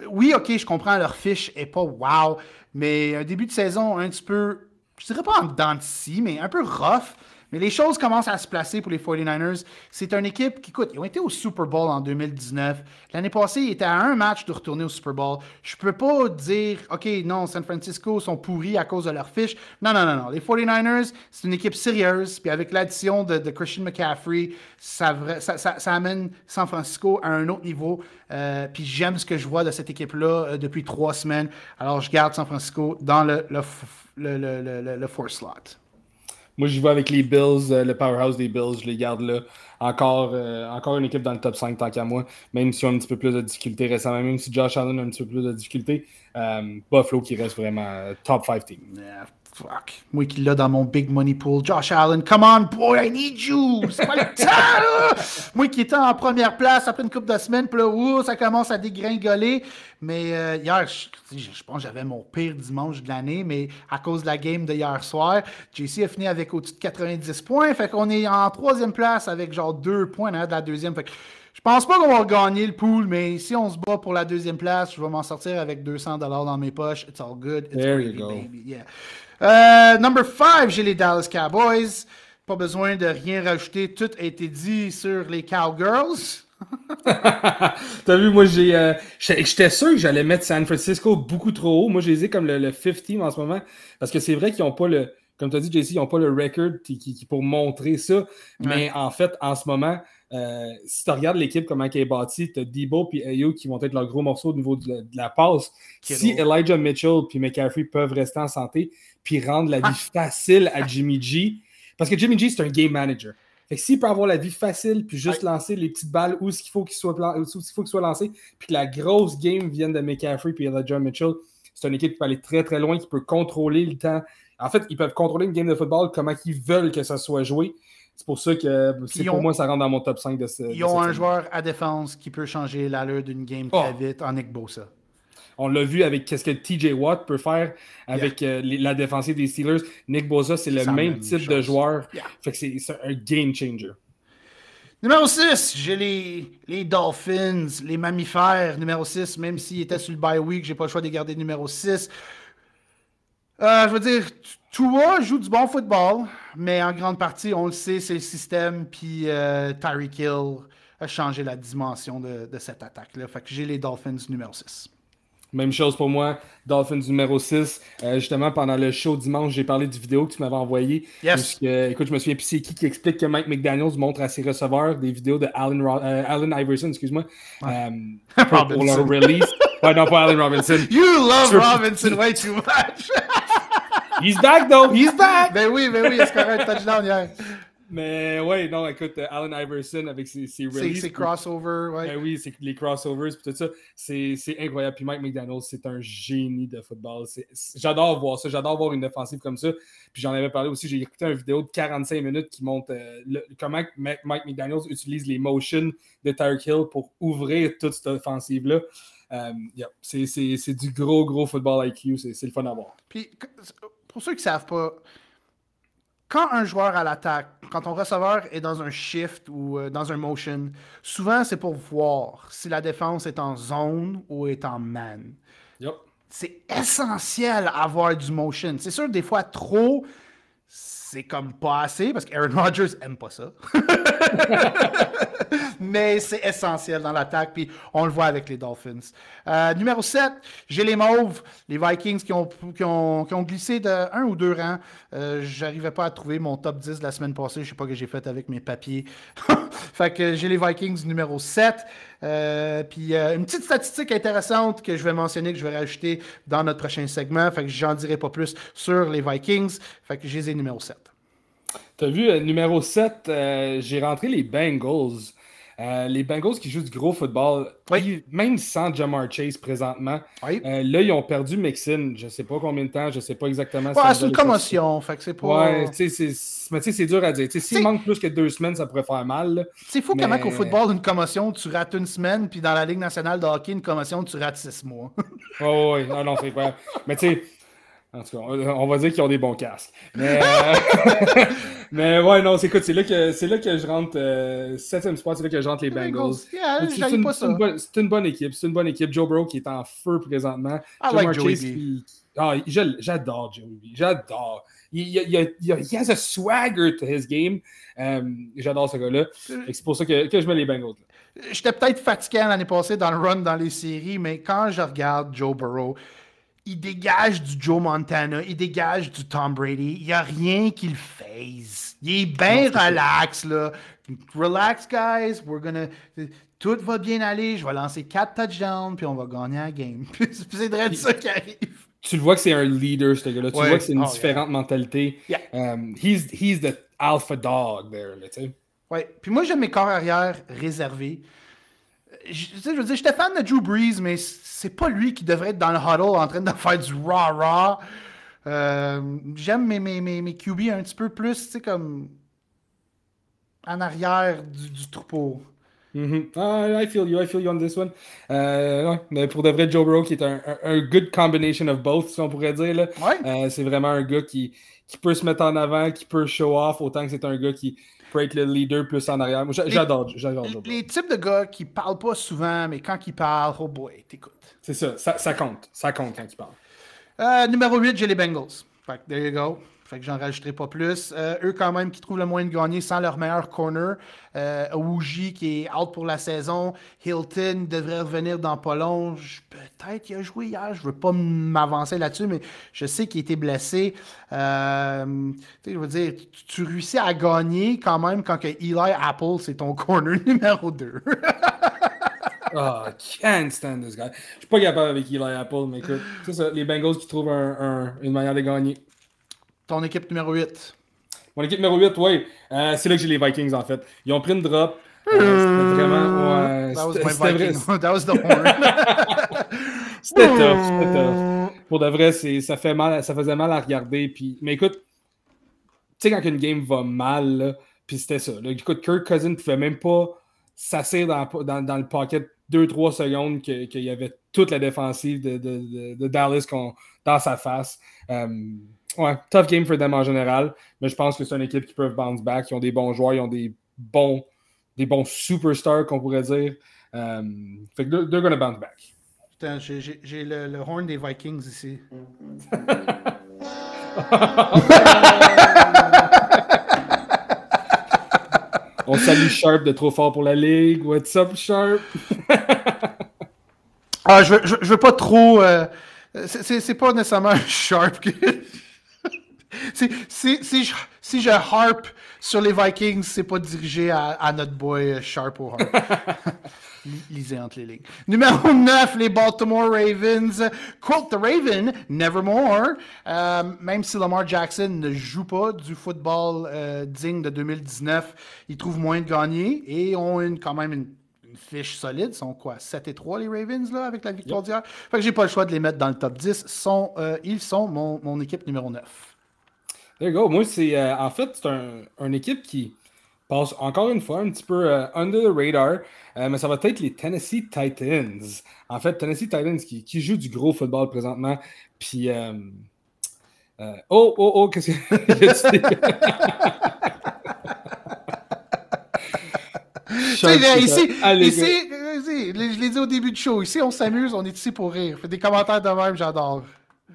Oui, OK, je comprends, leur fiche est pas wow, mais un début de saison un petit peu, je dirais pas en dents de scie, mais un peu rough. Mais les choses commencent à se placer pour les 49ers. C'est une équipe qui, écoute, ils ont été au Super Bowl en 2019. L'année passée, ils étaient à un match de retourner au Super Bowl. Je peux pas dire, OK, non, San Francisco sont pourris à cause de leur fiche. Non, non, non, non. Les 49ers, c'est une équipe sérieuse. Puis avec l'addition de, Christian McCaffrey, ça, amène San Francisco à un autre niveau. Euh, puis j'aime ce que je vois de cette équipe-là euh, depuis trois semaines. Alors, je garde San Francisco dans le, le, le, le, four slot. Moi, j'y vais avec les Bills, euh, le powerhouse des Bills, je les garde là. Encore, euh, encore une équipe dans le top 5 tant qu'à moi, même si on a un petit peu plus de difficultés récemment, même si Josh Allen a un petit peu plus de difficultés. Euh, Buffalo qui reste vraiment top 5 team. Fuck. Moi qui l'ai dans mon big money pool. Josh Allen, come on, boy, I need you. C'est pas le temps, Moi qui étais en première place après une couple de semaines, puis là, ça commence à dégringoler. Mais euh, hier, je, pense que j'avais mon pire dimanche de l'année, mais à cause de la game de hier soir, JC a fini avec au-dessus de 90 points. Fait qu'on est en troisième place avec genre deux points de la deuxième. Fait que je pense pas qu'on va gagner le pool, mais si on se bat pour la deuxième place, je vais m'en sortir avec 200 dans mes poches. It's all good. It's There you go. baby. Yeah. Euh, number 5, j'ai les Dallas Cowboys. Pas besoin de rien rajouter. Tout a été dit sur les Cowgirls. (laughs) T'as vu, moi, j'ai, euh, j'étais sûr que j'allais mettre San Francisco beaucoup trop haut. Moi, j'ai les comme le, le fifth team en ce moment. Parce que c'est vrai qu'ils n'ont pas le, comme tu as dit, JC, ils n'ont pas le record qui, qui, pour montrer ça. Mais en fait, en ce moment, euh, si tu regardes l'équipe, comment elle est bâtie, tu as Debo et Ayo qui vont être leurs gros morceaux au niveau de, la passe. Si Elijah Mitchell et McCaffrey peuvent rester en santé puis rendre la vie ah. facile à Jimmy G, parce que Jimmy G, c'est un game manager. Fait que s'il peut avoir la vie facile puis juste lancer les petites balles où il faut qu'il soit, soit lancé, puis que la grosse game vienne de McCaffrey et Elijah Mitchell, c'est une équipe qui peut aller très très loin, qui peut contrôler le temps. En fait, ils peuvent contrôler une game de football comment ils veulent que ça soit joué. C'est pour ça que c'est pour moi, ça rentre dans mon top 5 de ce. Ils ont un joueur à défense qui peut changer l'allure d'une game très oh. vite en Nick Bosa. On l'a vu avec ce que TJ Watt peut faire avec euh, la défensive des Steelers. Nick Bosa, c'est le même, type de joueur. Fait que c'est un game changer. Numéro 6, j'ai les, les, Dolphins, les mammifères. Numéro 6, même s'il était sur le bye week, j'ai pas le choix de garder numéro 6. Euh, je veux dire, Tua joue du bon football, mais en grande partie, on le sait, c'est le système, puis euh, Tyreek Hill a changé la dimension de, cette attaque-là. Fait que j'ai les Dolphins numéro 6. Même chose pour moi, Dolphins numéro 6. Euh, justement, pendant le show dimanche, j'ai parlé du vidéo que tu m'avais envoyé. Yes. écoute, je me souviens plus c'est qui qui explique que Mike McDaniels montre à ses receveurs des vidéos de Allen, Allen Iverson, excuse-moi, (laughs) pour, pour, leur release. ouais, non, pas Allen Robinson. (laughs) You love Robinson way too much. He's back, though. He's back. ben oui, ben oui, est-ce qu'on a un touchdown hier? Mais ouais, non, écoute, euh, Allen Iverson avec ses, ses releases. Ses crossovers, ouais. Ben oui, c'est les crossovers et tout ça. C'est incroyable. Puis Mike McDaniels, c'est un génie de football. J'adore voir ça. J'adore voir une offensive comme ça. Puis j'en avais parlé aussi. J'ai écouté une vidéo de 45 minutes qui montre euh, comment Mike McDaniels utilise les motions de Tyreek Hill pour ouvrir toute cette offensive-là. Euh, c'est du gros, gros football IQ. C'est le fun à voir. Puis pour ceux qui ne savent pas, quand un joueur à l'attaque, quand ton receveur est dans un shift ou euh, dans un motion, souvent c'est pour voir si la défense est en zone ou est en man. C'est essentiel avoir du motion. C'est sûr, des fois trop, c'est comme pas assez parce qu'Aaron Rodgers aime pas ça. (laughs) Mais c'est essentiel dans l'attaque, puis on le voit avec les Dolphins. Euh, numéro 7, j'ai les Mauves, les Vikings qui ont, qui ont, glissé de un ou deux rangs. Euh, J'arrivais pas à trouver mon top 10 de la semaine passée. Je sais pas ce que j'ai fait avec mes papiers. (laughs) fait que j'ai les Vikings numéro 7. Euh, puis euh, une petite statistique intéressante que je vais mentionner, que je vais rajouter dans notre prochain segment. Fait que j'en dirai pas plus sur les Vikings. Fait que j'ai les numéro 7. Tu as vu, euh, numéro 7, j'ai rentré les Bengals. les Bengals qui jouent du gros football, même sans Jamar Chase présentement. là, ils ont perdu Mixon. Je ne sais pas combien de temps, je ne sais pas exactement. Ouais, c'est une commotion. Fait que c'est pas... Ouais, mais tu sais, c'est dur à dire. S'il manque plus que deux semaines, ça pourrait faire mal. C'est fou comment qu'au football, une commotion, tu rates une semaine, puis dans la Ligue nationale de hockey, une commotion, tu rates six mois. oh, oui, non, non, c'est pas. Mais tu sais, En tout cas, on va dire qu'ils ont des bons casques. Mais, euh, (laughs) mais ouais, non, c'est c'est là que c'est là que je rentre euh, septième spot, c'est là que je rentre les Bengals. c'est une, une, bonne équipe, c'est une bonne équipe. Joe Burrow qui est en feu présentement. I like Joey B. Ah, j'adore Joey B. J'adore. Il, il, il, he has a swagger to his game. Euh, j'adore ce gars-là. C'est pour ça que, que, je mets les Bengals. J'étais peut-être fatigué l'année passée dans le run dans les séries, mais quand je regarde Joe Burrow, il dégage du Joe Montana, il dégage du Tom Brady. Il n'y a rien qu'il fasse. Il est bien relax, là. Relax, guys. We're gonna... Tout va bien aller. Je vais lancer quatre touchdowns, puis on va gagner la game. (laughs) c'est de ça qui arrive. Tu le vois que c'est un leader, ce gars-là. Tu vois que c'est une oh, différente mentalité. Um, he's, he's the alpha dog there, tu sais. Ouais. Puis moi, j'aime mes corps arrière réservés je, je veux dire, j'étais fan de Drew Brees, mais c'est pas lui qui devrait être dans le huddle en train de faire du rah-rah. Euh, j'aime mes, mes, mes, mes, QB un petit peu plus, tu sais, comme en arrière du, du troupeau. Mm I feel you, I feel you on this one. Euh, mais pour de vrai, Joe Burrow qui est un, un, good combination of both, si on pourrait dire. Ouais. Euh, c'est vraiment un gars qui, qui peut se mettre en avant, qui peut show off, autant que c'est un gars qui, peut être le leader plus en arrière. J'adore, j'adore. Les, types de gars qui parlent pas souvent, mais quand ils parlent, oh boy, t'écoutes. C'est ça, ça, compte. Ça compte quand ils parlent. Euh, numéro 8, j'ai les Bengals. Fait there you go. Fait que j'en rajouterai pas plus. Euh, eux, quand même, qui trouvent le moyen de gagner sans leur meilleur corner. Euh, qui est out pour la saison. Hilton devrait revenir dans pas long. Peut-être qu'il a joué hier. Je veux pas m'avancer là-dessus, mais je sais qu'il était blessé. Euh, je veux dire, tu, réussis à gagner quand même quand que Eli Apple, c'est ton corner (laughs) numéro 2. oh, I can't stand this guy. Je suis pas capable avec Eli Apple, mais écoute, les Bengals qui trouvent une manière de gagner. Ton équipe numéro 8. Mon équipe numéro 8, oui. Euh, c'est là que j'ai les Vikings, en fait. Ils ont pris une drop. Euh, c'était vraiment. Ouais, That was my Viking. (laughs) That was the horn. (laughs) c'était tough. C'était tough. Pour de vrai, ça, fait mal, ça faisait mal à regarder. Puis... Mais écoute, tu sais, quand une game va mal, puis c'était ça. Là. Écoute, Kirk Cousin ne pouvait même pas s'asseoir dans, dans, dans, le pocket 2-3 secondes qu'il y avait toute la défensive de, de, de, Dallas dans sa face. Um, Ouais, tough game for them en général, mais je pense que c'est une équipe qui peut bounce back. Ils ont des bons joueurs, ils ont des bons, des bons superstars, qu'on pourrait dire. Um, fait que they're, gonna bounce back. Putain, j'ai le, le, horn des Vikings ici. (laughs) On salue Sharp de trop fort pour la ligue. What's up, Sharp? (laughs) ah, je veux, je, veux pas trop. Euh, c'est pas nécessairement (laughs) Sharp que. (laughs) si, si, je, si, je, harp sur les Vikings, c'est pas dirigé à, notre boy Sharp ou Harp. (laughs) Lisez entre les lignes. Numéro 9, les Baltimore Ravens. Quote the Raven, nevermore. Euh, même si Lamar Jackson ne joue pas du football euh, digne de 2019, ils trouvent moins de gagner et ont une, quand même une, fiche solide. Ils sont quoi 7 et 3 les Ravens là, avec la victoire d'hier? Fait que j'ai pas le choix de les mettre dans le top 10. Sont, euh, ils sont mon, mon équipe numéro 9. There go. Moi, c'est euh, en fait, c'est un, une équipe qui passe encore une fois un petit peu euh, under the radar, euh, mais ça va être les Tennessee Titans. En fait, Tennessee Titans qui, qui jouent du gros football présentement. Puis. oh, oh, oh, qu'est-ce que. (laughs) ici, ici, ici, je l'ai dit au début du show, ici on s'amuse, on est ici pour rire. Fait des commentaires de même, j'adore.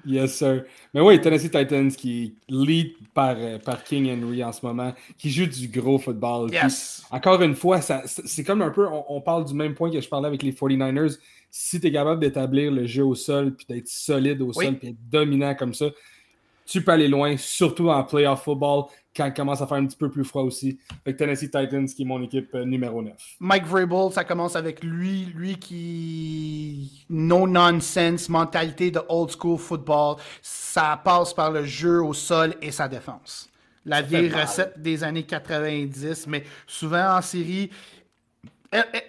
Yes, sir. Mais oui, Tennessee Titans qui lead par, euh, par King Henry en ce moment, qui joue du gros football. Yes. encore une fois, c'est comme un peu, on, parle du même point que je parlais avec les 49ers. Si tu es capable d'établir le jeu au sol, puis d'être solide au sol, puis être dominant comme ça, tu peux aller loin, surtout en playoff football quand il commence à faire un petit peu plus froid aussi. Avec Tennessee Titans, qui est mon équipe euh, numéro 9. Mike Vrabel, ça commence avec lui, lui qui no nonsense, mentalité de old school football. Ça passe par le jeu au sol et sa défense. La vieille recette des années 90, mais souvent en série,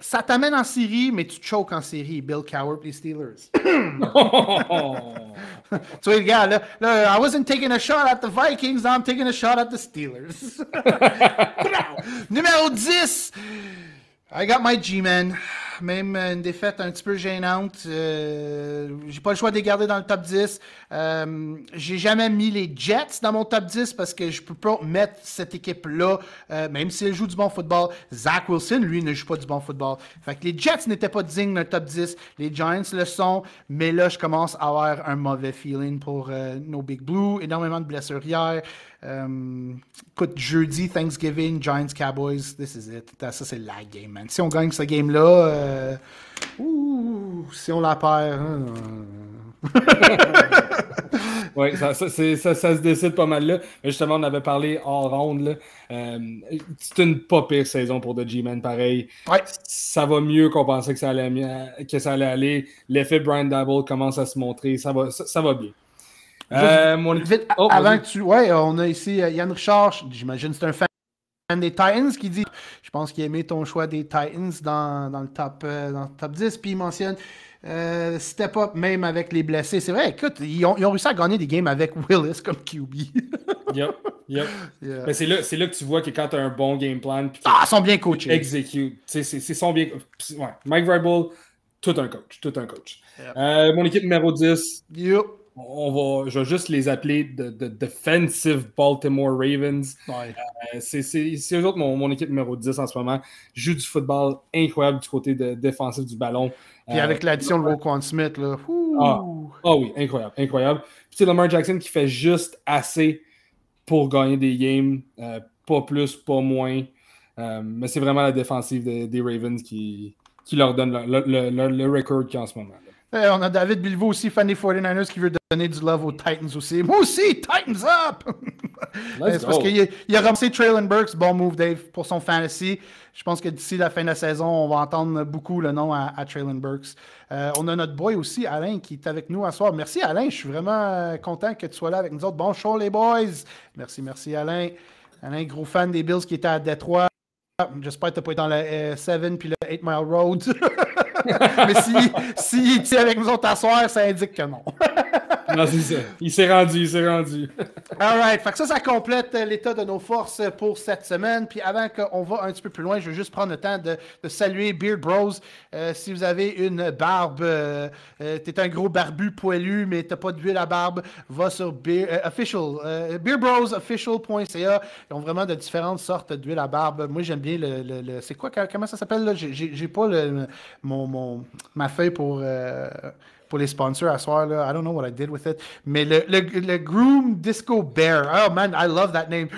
ça t'amène en série, mais tu choques en série. Bill Cowher les Steelers. (laughs) tu vois, le gars, là, là, I wasn't taking a shot at the Vikings, I'm taking a shot at the Steelers. (laughs) Numéro 10. I got my G-Man. même une défaite un petit peu gênante. Euh, j'ai pas le choix de les garder dans le top 10. Euh, j'ai jamais mis les Jets dans mon top 10 parce que je peux pas mettre cette équipe-là, euh, même si elle joue du bon football. Zach Wilson, lui, ne joue pas du bon football. Fait que les Jets n'étaient pas dignes d'un top 10. Les Giants le sont, mais là, je commence à avoir un mauvais feeling pour nos Big Blue. Énormément de blessures hier. Euh, écoute, jeudi, Thanksgiving, Giants, Cowboys, this is it. Ça, c'est la game, man. Si on gagne ce game-là, euh, si on la perd. Hein, (laughs) oui, ça, ça, ça, ça, se décide pas mal là. Mais justement, on avait parlé en ronde. Euh, c'est une pas pire saison pour The G-Man, pareil. Ouais. Ça va mieux qu'on pensait que ça allait, que ça allait aller. L'effet Brian Dabble commence à se montrer. Ça va, ça va bien. Euh, oh, avant que tu. Ouais, on a ici euh, Yann Richard, j'imagine c'est un fan des Titans qui dit Je pense qu'il aimait ton choix des Titans dans, dans le, top, euh, dans le top 10. Puis il mentionne euh, step up même avec les blessés. C'est vrai, écoute, ils ont, ils ont, réussi à gagner des games avec Willis comme QB. yep, yep. Mais c'est là, là, que tu vois que quand tu as un bon game plan. Ah, ils sont bien coachés. Execute. C'est son bien. Ouais. Mike Vrabel, tout un coach. Tout un coach. Euh, mon équipe numéro 10. Yep on va, je vais juste les appeler The, Defensive Baltimore Ravens. Euh, c'est eux autres, mon, équipe numéro 10 en ce moment. Joue du football incroyable du côté de, défensif du ballon. Puis avec euh, l'addition de Roquan Smith, là. Ah, ah, oui, incroyable, incroyable. Puis c'est Lamar Jackson qui fait juste assez pour gagner des games. Euh, pas plus, pas moins. mais c'est vraiment la défensive des Ravens qui, qui leur donne le, le, le record qu'il y a en ce moment. Eh, on a David Bilvo aussi, fan des 49ers, qui veut donner du love aux Titans aussi. Moi aussi, Titans up! C'est parce qu'il a, il a ramassé Traylon Burks, bon move Dave, pour son fantasy. Je pense que d'ici la fin de la saison, on va entendre beaucoup le nom à, Traylon Burks. Euh, on a notre boy aussi, Alain, qui est avec nous à soir. Merci Alain, je suis vraiment euh, content que tu sois là avec nous autres. Bon show les boys! Merci, merci Alain. Alain, gros fan des Bills qui était à Détroit. J'espère que tu n'as pas été dans le 7 euh, puis le 8 Mile Road. (laughs) Mais si, si, est avec nous autres à soir, ça indique que non. Ça. Il s'est rendu, il s'est rendu. Alright. Fait que ça, ça complète l'état de nos forces pour cette semaine. Puis avant qu'on va un petit peu plus loin, je veux juste prendre le temps de, saluer Beard Bros. Euh, si vous avez une barbe, euh, euh t'es un gros barbu poilu, mais t'as pas d'huile à barbe, va sur Beard, euh, official, beardbrosofficial.ca. Ils ont vraiment de différentes sortes d'huile à barbe. Moi, j'aime bien le. le, c'est quoi, comment ça s'appelle? J'ai pas le, mon ma feuille pour, euh, pour les sponsors à soir. Là. I don't know what I did with it. Mais le, le, le Groom Disco Bear. Oh man, I love that name.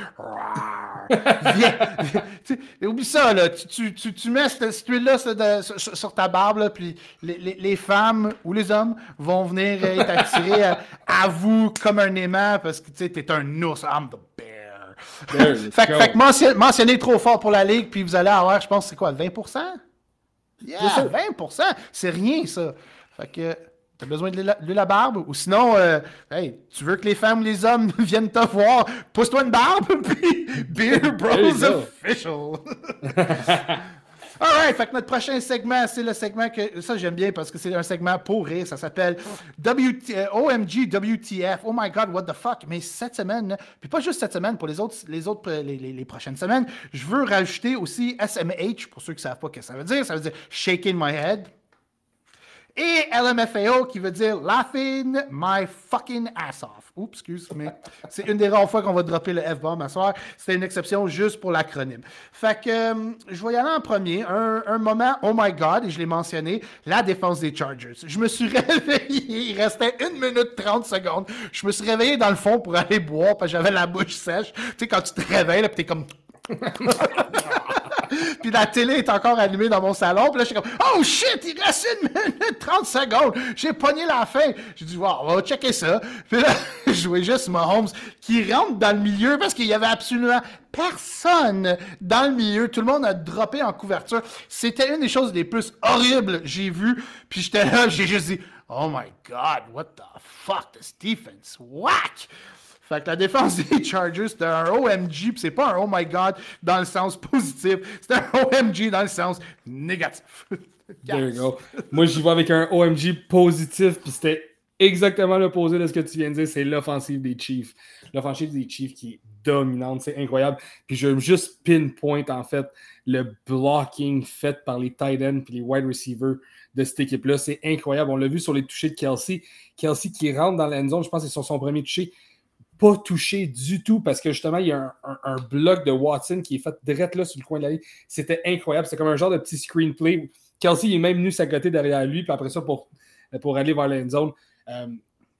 (laughs) oublie ça, là. Tu, tu, tu, mets cette, huile-là sur, ta barbe, puis les, les, les, femmes ou les hommes vont venir être attirés à, vous comme un aimant parce que tu es un ours. I'm the bear. (laughs) fait, que mentionnez trop fort pour la ligue, puis vous allez avoir, je pense, c'est quoi, 20%? Yeah, 20%, c'est rien ça. Fait que t'as besoin de la barbe? Ou sinon, euh, hey, tu veux que les femmes ou les hommes (laughs) viennent te voir, pousse-toi une barbe, (laughs) puis Beer Bros Official. (laughs) Alright, fait que notre prochain segment, c'est le segment que. Ça, j'aime bien parce que c'est un segment pour rire. Ça s'appelle euh, OMG WTF. Oh my God, what the fuck? Mais cette semaine, puis pas juste cette semaine, pour les autres, les, autres les, les, prochaines semaines, je veux rajouter aussi SMH, pour ceux qui ne savent pas ce que ça veut dire. Ça veut dire Shaking My Head. Et LMFAO qui veut dire Laughing My Fucking Ass Off. Oups, excuse, mais c'est une des rares fois qu'on va dropper le F-bomb à soir. C'était une exception juste pour l'acronyme. Fait que euh, je vais y aller en premier. Un, moment, oh my god, et je l'ai mentionné, la défense des Chargers. Je me suis (laughs) réveillé, il restait 1 minute 30 secondes. Je me suis réveillé dans le fond pour aller boire parce que j'avais la bouche sèche. Tu sais, quand tu te réveilles, là, t'es comme. (laughs) (laughs) puis la télé est encore allumée dans mon salon. Puis là, je suis comme, oh shit, il reste une minute 30 secondes. J'ai pogné la fin. J'ai dit, wow, on va checker ça. Puis là, (laughs) je jouais juste Mahomes qui rentre dans le milieu parce qu'il y avait absolument personne dans le milieu. Tout le monde a droppé en couverture. C'était une des choses les plus horribles que j'ai vues. Puis j'étais là, j'ai juste dit, oh my God, what the fuck, this defense, whack! Fait que la défense (laughs) des Chargers, c'était un OMG, puis c'est pas un oh my god dans le sens positif, c'est un OMG dans le sens négatif. (laughs) There you go. Moi, j'y vais avec un OMG positif, puis c'était exactement l'opposé de ce que tu viens de dire. C'est l'offensive des Chiefs. L'offensive des Chiefs qui est dominante. C'est incroyable. Puis je veux juste pinpoint, en fait, le blocking fait par les tight ends et les wide receivers de cette équipe-là. C'est incroyable. On l'a vu sur les touchés de Kelsey. Kelsey qui rentre dans la zone, je pense que c'est sur son premier touché. Pas touché du tout parce que justement, il y a un, bloc de Watson qui est fait direct là sur le coin de la ligne. C'était incroyable. C'est comme un genre de petit screenplay. Kelsey est même venu s'accoter derrière lui, puis après ça, pour, pour aller vers la zone. Euh,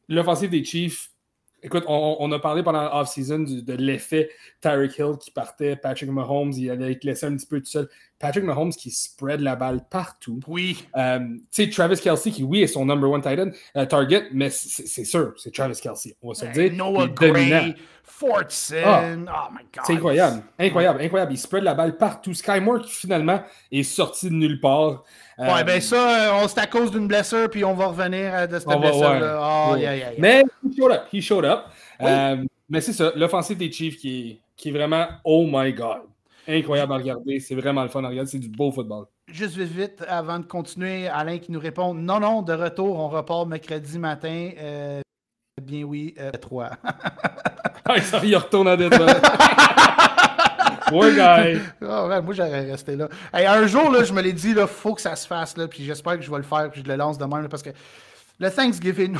l'offensive des Chiefs, écoute, on, a parlé pendant l'off-season de l'effet Tyreek Hill qui partait, Patrick Mahomes, il allait être laissé un petit peu tout seul. Patrick Mahomes qui spread la balle partout. Oui. Euh, tu sais, Travis Kelsey qui, oui, est son number one tight end, euh, target, mais c'est sûr, c'est Travis Kelsey. On va se le dire. Noah Gray, Fortson. Ah. oh my God. C'est incroyable. Incroyable, incroyable. Il spread la balle partout. Sky Moore qui finalement est sorti de nulle part. Ouais, ben ça, c'est à cause d'une blessure, puis on va revenir de cette blessure-là. Oh, yeah, yeah, Mais he showed up. He showed up. Euh, mais c'est ça, l'offensive des Chiefs qui est, qui est vraiment oh my God. Incroyable à regarder. C'est vraiment le fun à regarder. C'est du beau football. Juste vite, vite, avant de continuer, Alain qui nous répond Non, non, de retour, on repart mercredi matin. Euh, bien oui, euh, 3. ah, (laughs) ça, il retourne à Détroit. (laughs) Guy. Oh, moi, j'aurais resté là. un jour, là, je me l'ai dit, il faut que ça se fasse, là, puis j'espère que je vais le faire, puis je le lance demain, parce que le Thanksgiving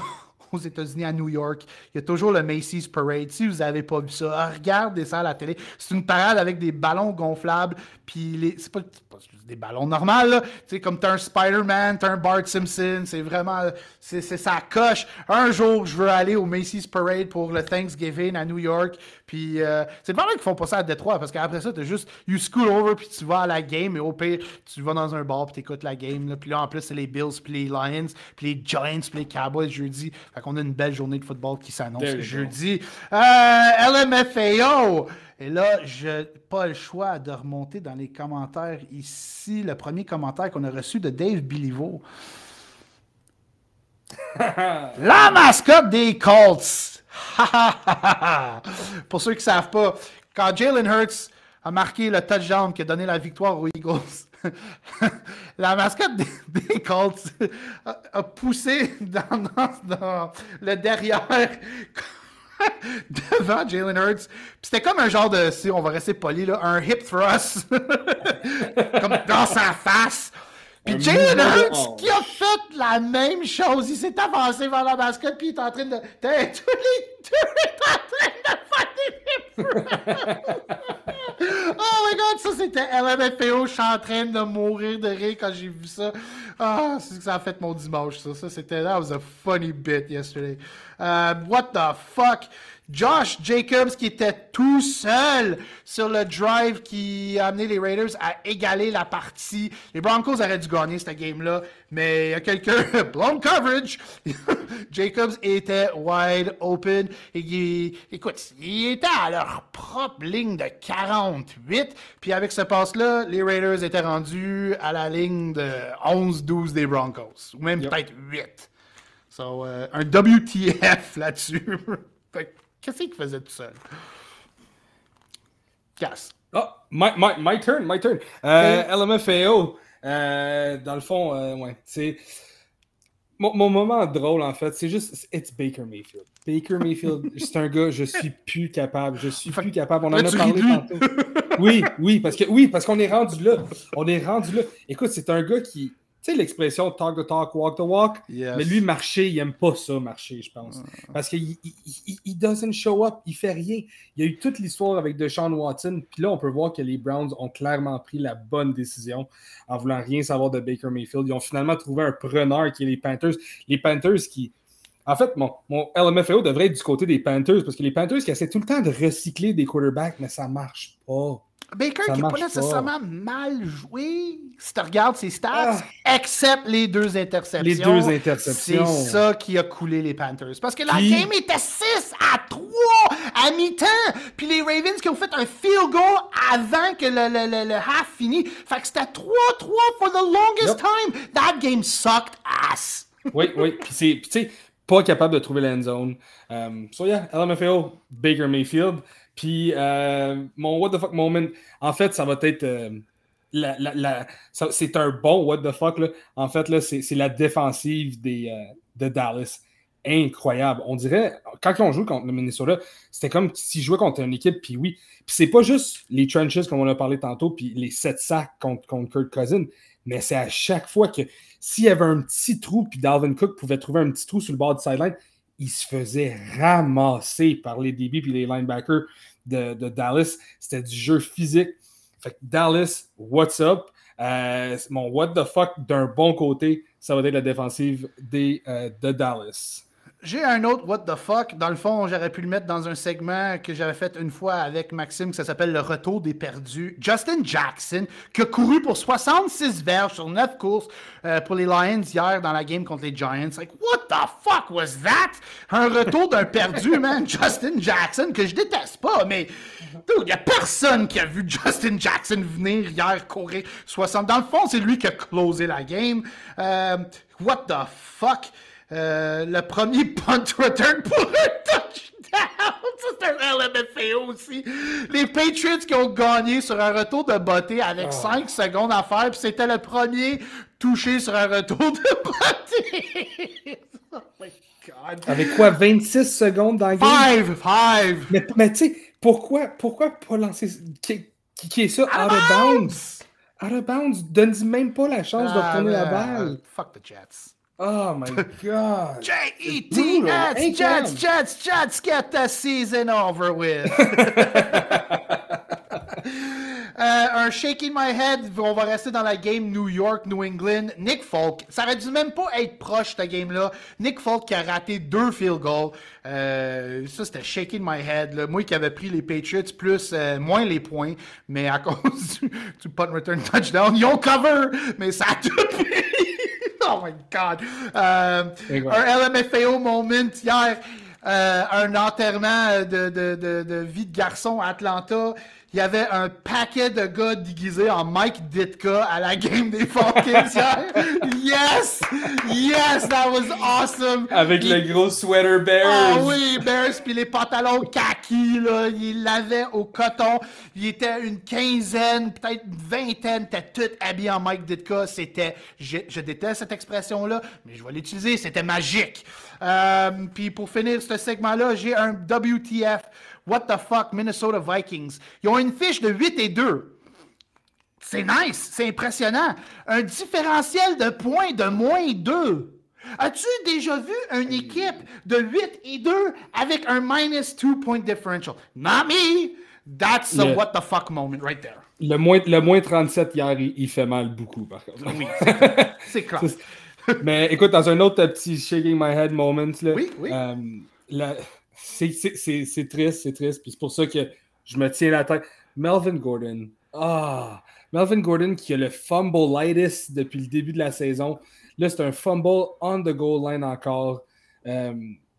aux États-Unis, à New York, il y a toujours le Macy's Parade. Si vous n'avez pas vu ça, regardez ça à la télé. C'est une parade avec des ballons gonflables, puis les... c'est pas, des ballons normaux, Tu comme t'as un Spider-Man, t'as un Bart Simpson, c'est vraiment, c'est ça coche. Un jour, je veux aller au Macy's Parade pour le Thanksgiving à New York, puis euh, c'est vraiment qu'ils font pas ça à Détroit, parce qu'après ça, t'as juste, you school over, puis tu vas à la game, et au pire, tu vas dans un bar, puis t'écoutes la game, puis là, en plus, c'est les Bills, puis les Lions, puis les Giants, puis les Cowboys jeudi. Fait qu'on a une belle journée de football qui s'annonce jeudi. Euh, LMFAO! Et là, je n'ai pas le choix de remonter dans les commentaires ici. Le premier commentaire qu'on a reçu de Dave Bilivo. (laughs) La mascotte des Colts. (laughs) Pour ceux qui ne savent pas, quand Jalen Hurts a marqué le touchdown qui a donné la victoire aux Eagles, la mascotte des, Colts a, poussé dans le derrière (laughs) devant Jalen Hurts. C'était comme un genre de, si on va rester poli, là, un hip thrust, (laughs) comme dans sa face. Puis Jalen Hurts qui a fait la même chose. Il s'est avancé vers la mascotte, puis il est en train de. T'es, tous les deux est en train de faire des (laughs) Oh my god, ça c'était LMFPO. Je suis en train de mourir de rire quand j'ai vu ça. Ah, c'est ça a fait mon dimanche, ça. Ça c'était. That was a funny bit yesterday. Uh, what the fuck? Josh Jacobs qui était tout seul sur le drive qui a amené les Raiders à égaler la partie. Les Broncos auraient dû gagner cette game-là, mais il y a quelqu'un, (laughs) blown coverage. (laughs) Jacobs était wide open. Et écoute, il était à leur propre ligne de 48. Puis avec ce passe-là, les Raiders étaient rendus à la ligne de 11-12 des Broncos, ou même peut-être 8. So, euh, un WTF (laughs) là-dessus. Qu'est-ce qu'il faisait tout seul? Casse. Oh, my, my, my turn, my turn. Euh, LMFAO, euh, dans le fond, euh, ouais, c'est. Mon, mon, moment drôle, en fait, c'est juste. It's Baker Mayfield. Baker Mayfield, (laughs) c'est un gars, je suis plus capable. Je suis plus capable. On en a parlé tantôt. Oui, oui, parce que oui, parce qu'on est rendu là. On est rendu là. Écoute, c'est un gars qui sais, l'expression talk the talk, walk the walk. Mais lui, marcher, il aime pas ça, marcher, je pense. Parce qu'il il, doesn't show up, il fait rien. Il y a eu toute l'histoire avec Deshaun Watson, puis là, on peut voir que les Browns ont clairement pris la bonne décision en voulant rien savoir de Baker Mayfield. Ils ont finalement trouvé un preneur qui est les Panthers. Les Panthers qui. En fait, mon, mon LMFAO devrait être du côté des Panthers, parce que les Panthers qui essaient tout le temps de recycler des quarterbacks, mais ça marche pas. Baker qui n'a pas nécessairement mal joué, si tu regardes ses stats, ah. except les deux interceptions. Les deux interceptions. C'est ça qui a coulé les Panthers. Parce que la game était 6 à 3 à mi-temps. Puis les Ravens qui ont fait un field goal avant que le, le, le, half finisse. Fait que c'était 3-3 for the longest time. That game sucked ass. oui, oui. Puis c'est, tu sais, pas capable de trouver l'end zone. Um, so yeah, LMFAO, Baker Mayfield. Puis euh, mon what the fuck moment, en fait, ça va être. Euh, la, la, c'est un bon what the fuck. Là. En fait, là, c'est, la défensive des, euh, de Dallas. incroyable. On dirait, quand on joue contre le Minnesota, c'était comme s'ils jouaient contre une équipe, puis oui. Puis c'est pas juste les trenches, comme on a parlé tantôt, puis les 7 sacs contre, contre Kurt Cousin, mais c'est à chaque fois que s'il y avait un petit trou, puis Dalvin Cook pouvait trouver un petit trou sur le bord du sideline, il se faisait ramasser par les DB et les linebackers de, Dallas. C'était du jeu physique. Fait que Dallas, what's up? Euh, mon what the fuck d'un bon côté, ça va être la défensive des, euh, de Dallas. J'ai un autre What the fuck. Dans le fond, j'aurais pu le mettre dans un segment que j'avais fait une fois avec Maxime, que ça s'appelle Le Retour des perdus. Justin Jackson, qui a couru pour 66 verges sur 9 courses euh, pour les Lions hier dans la game contre les Giants. Like, what the fuck was that? Un retour d'un perdu, (laughs) man. Justin Jackson, que je déteste pas, mais il n'y a personne qui a vu Justin Jackson venir hier courir 60. Dans le fond, c'est lui qui a closé la game. Euh, what the fuck? Euh, le premier (laughs) punt return pour un touchdown. Ça, c'est un LMFAO aussi. Les Patriots qui ont gagné sur un retour de beauté avec 5 ah. secondes à faire, puis c'était le premier touché sur un retour de beauté. (laughs) oh my God. Avec quoi, 26 secondes dans le game? 5, 5. Mais, tu sais, pourquoi, pourquoi pas lancer... Qui, qui est ça? Out, of bounds. Out of bounds. Donne même pas la chance de ah, retourner la balle. Fuck the Jets. Oh my God. E T S Jets, Jets, Jets, get the season over with. (laughs) (laughs) Euh, un shaking my head, on va rester dans la game New York, New England. Nick Folk, ça aurait dû même pas être proche cette game-là. Nick Folk qui a raté deux field goals. Euh, ça, c'était shaking my head. Moi qui avais pris les Patriots plus, euh, moins les points, mais à (laughs) cause du, du punt return touchdown, ils ont cover, mais ça a tout pris. Oh my God. Euh, un LMFAO moment hier. Euh, un enterrement de, de, de, de, vie de garçon à Atlanta il y avait un paquet de gars déguisés en Mike Ditka à la game des Falcons Yes! Yes! That was awesome! Avec le gros sweater Bears! Ah oui, Bears, puis les pantalons kaki, là, il l'avait au coton. Il était une quinzaine, peut-être une vingtaine, était tout habillé en Mike Ditka. C'était, je, je déteste cette expression-là, mais je vais l'utiliser, c'était magique. Euh, puis pour finir ce segment-là, j'ai un WTF. What the fuck, Minnesota Vikings. Ils ont une fiche de 8 et 2. C'est nice, c'est impressionnant. Un différentiel de points de moins 2. As-tu déjà vu une équipe de 8 et 2 avec un minus 2 point differential? Not me. That's a what the fuck moment right there. Le moins, le moins 37 hier, il, fait mal beaucoup, par contre. Oui, (laughs) c'est clair. Mais écoute, dans un autre petit shaking my head moment, là, oui, oui. Euh, c'est triste, c'est triste. Puis c'est pour ça que je me tiens la tête. Melvin Gordon. Ah! Melvin Gordon qui a le fumble-litis depuis le début de la saison. Là, c'est un fumble on the goal line encore. Euh,